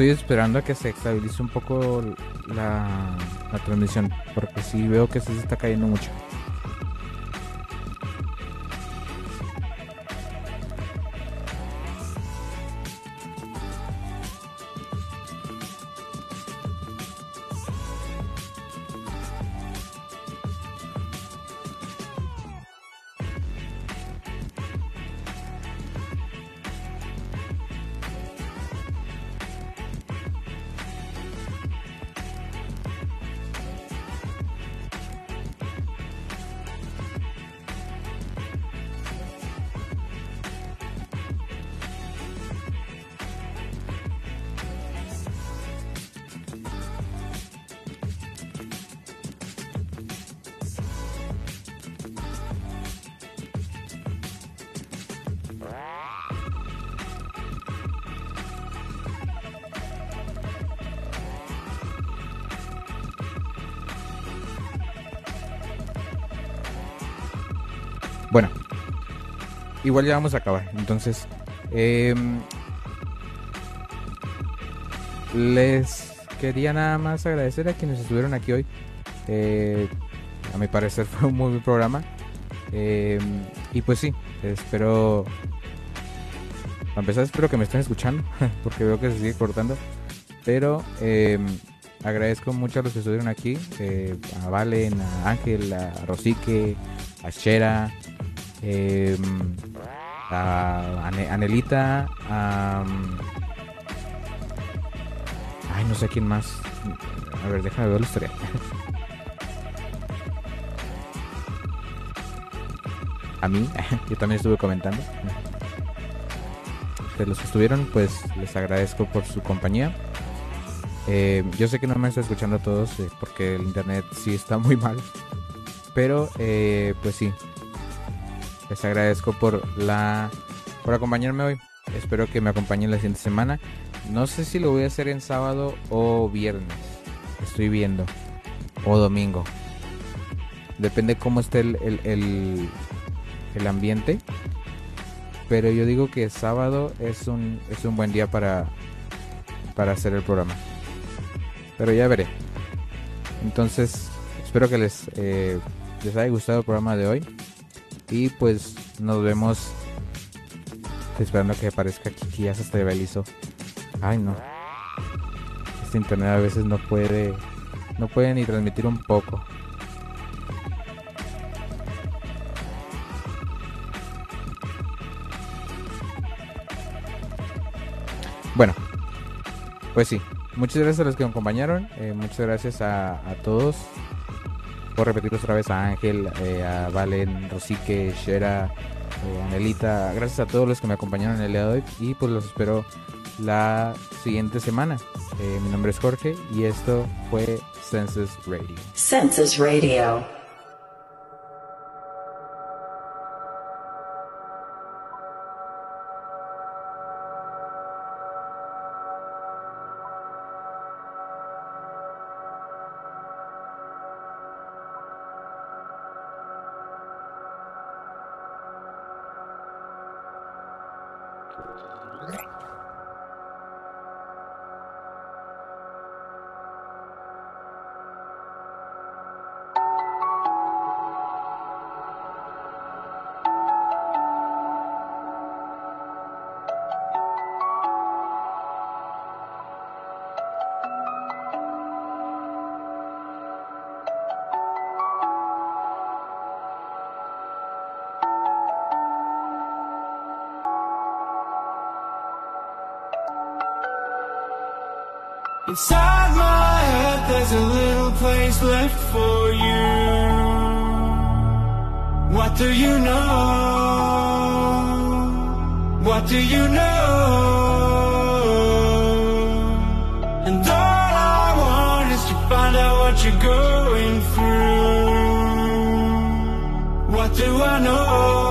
Estoy esperando a que se estabilice un poco la, la transmisión, porque sí veo que se está cayendo mucho. Igual ya vamos a acabar. Entonces, em, les quería nada más agradecer a quienes estuvieron aquí hoy. Eh, a mi parecer fue un muy buen programa. Em, y pues sí, espero. Para empezar, espero que me estén escuchando, porque veo que se sigue cortando. Pero em, agradezco mucho a los que estuvieron aquí: eh, a Valen, a Ángel, a Rosique, a Shera, em, a Ane- Anelita, a. Ay, no sé quién más. A ver, déjame ver la historia. A mí, yo también estuve comentando. De los que estuvieron, pues les agradezco por su compañía. Eh, yo sé que no me está escuchando a todos eh, porque el internet sí está muy mal. Pero, eh, pues sí. Les agradezco por la por acompañarme hoy. Espero que me acompañen la siguiente semana. No sé si lo voy a hacer en sábado o viernes. Estoy viendo. O domingo. Depende cómo esté el, el, el, ambiente. Pero yo digo que sábado es un, es un buen día para, para hacer el programa. Pero ya veré. Entonces, espero que les, eh, les haya gustado el programa de hoy. Y pues nos vemos. Estoy esperando que aparezca Kiki. Ya se estabilizó. Ay, no. Este internet a veces no puede. No puede ni transmitir un poco. Bueno, pues sí. Muchas gracias a los que me acompañaron. eh, muchas gracias a, a todos. Por repetir otra vez a Ángel, eh, a Valen, Rosique, Shera, eh, Anelita. Gracias a todos los que me acompañaron el día de hoy. Y pues los espero la siguiente semana. Eh, mi nombre es Jorge y esto fue Census Radio. Census Radio. Inside my head, there's a little place left for you. What do you know? What do you know? And all I want is to find out what you're going through. What do I know?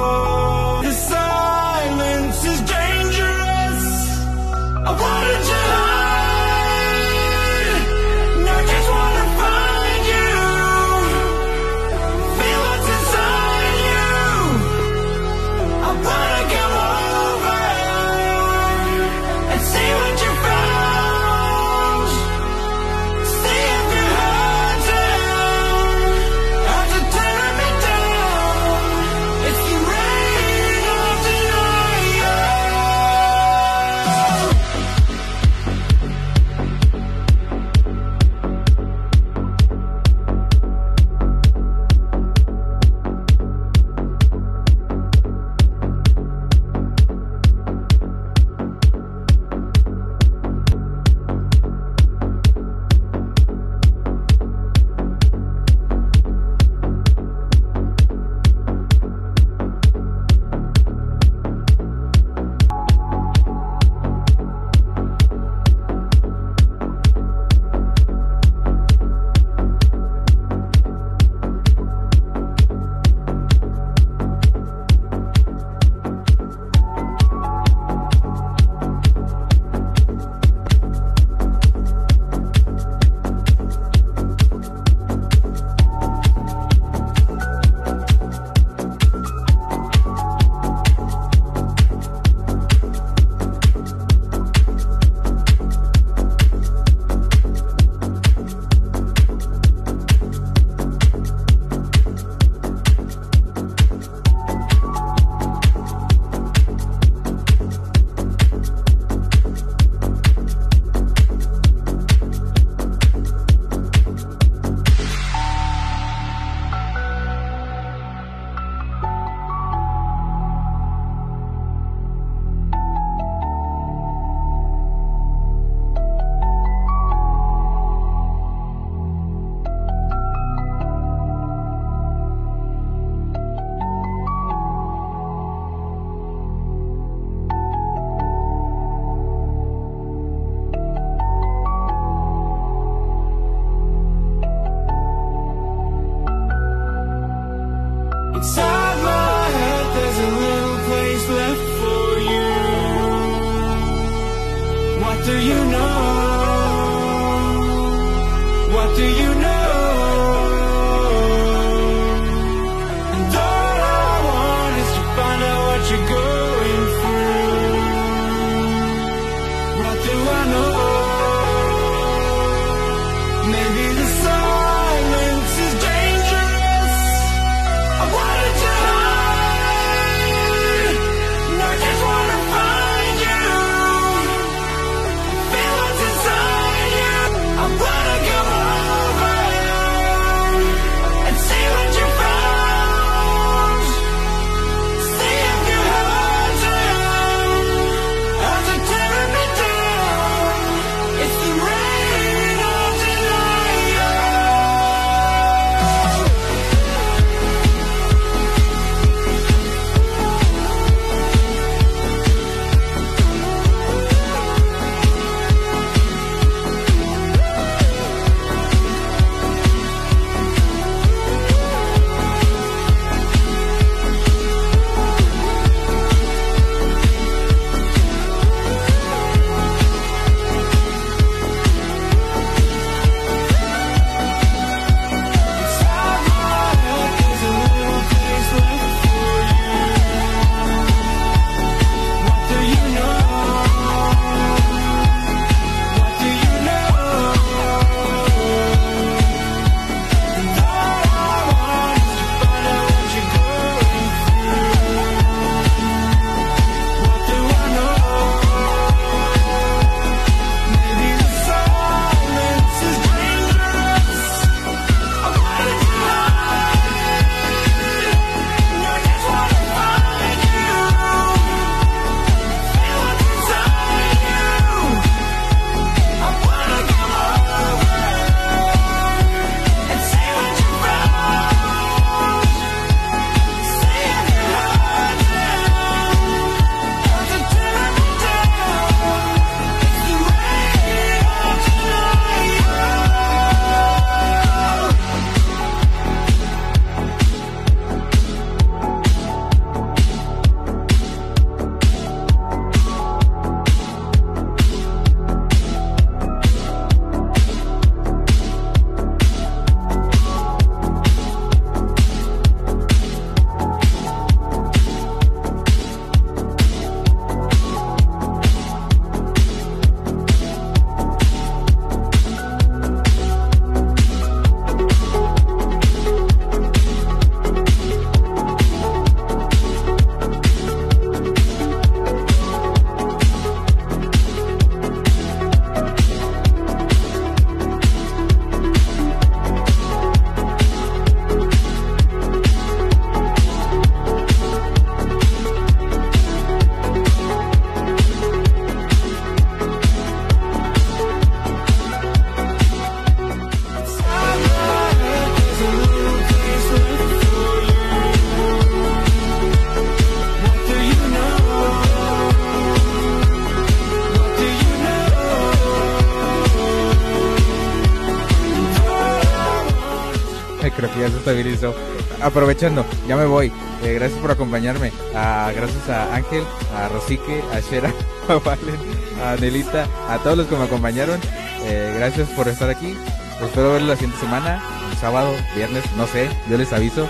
Aprovechando, ya me voy. Eh, gracias por acompañarme. Ah, gracias a Ángel, a Rosique, a Shera, a Valen, a Nelita, a todos los que me acompañaron. Eh, gracias por estar aquí. Espero verlos la siguiente semana, sábado, viernes, no sé, yo les aviso.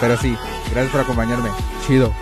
Pero sí, gracias por acompañarme. Chido.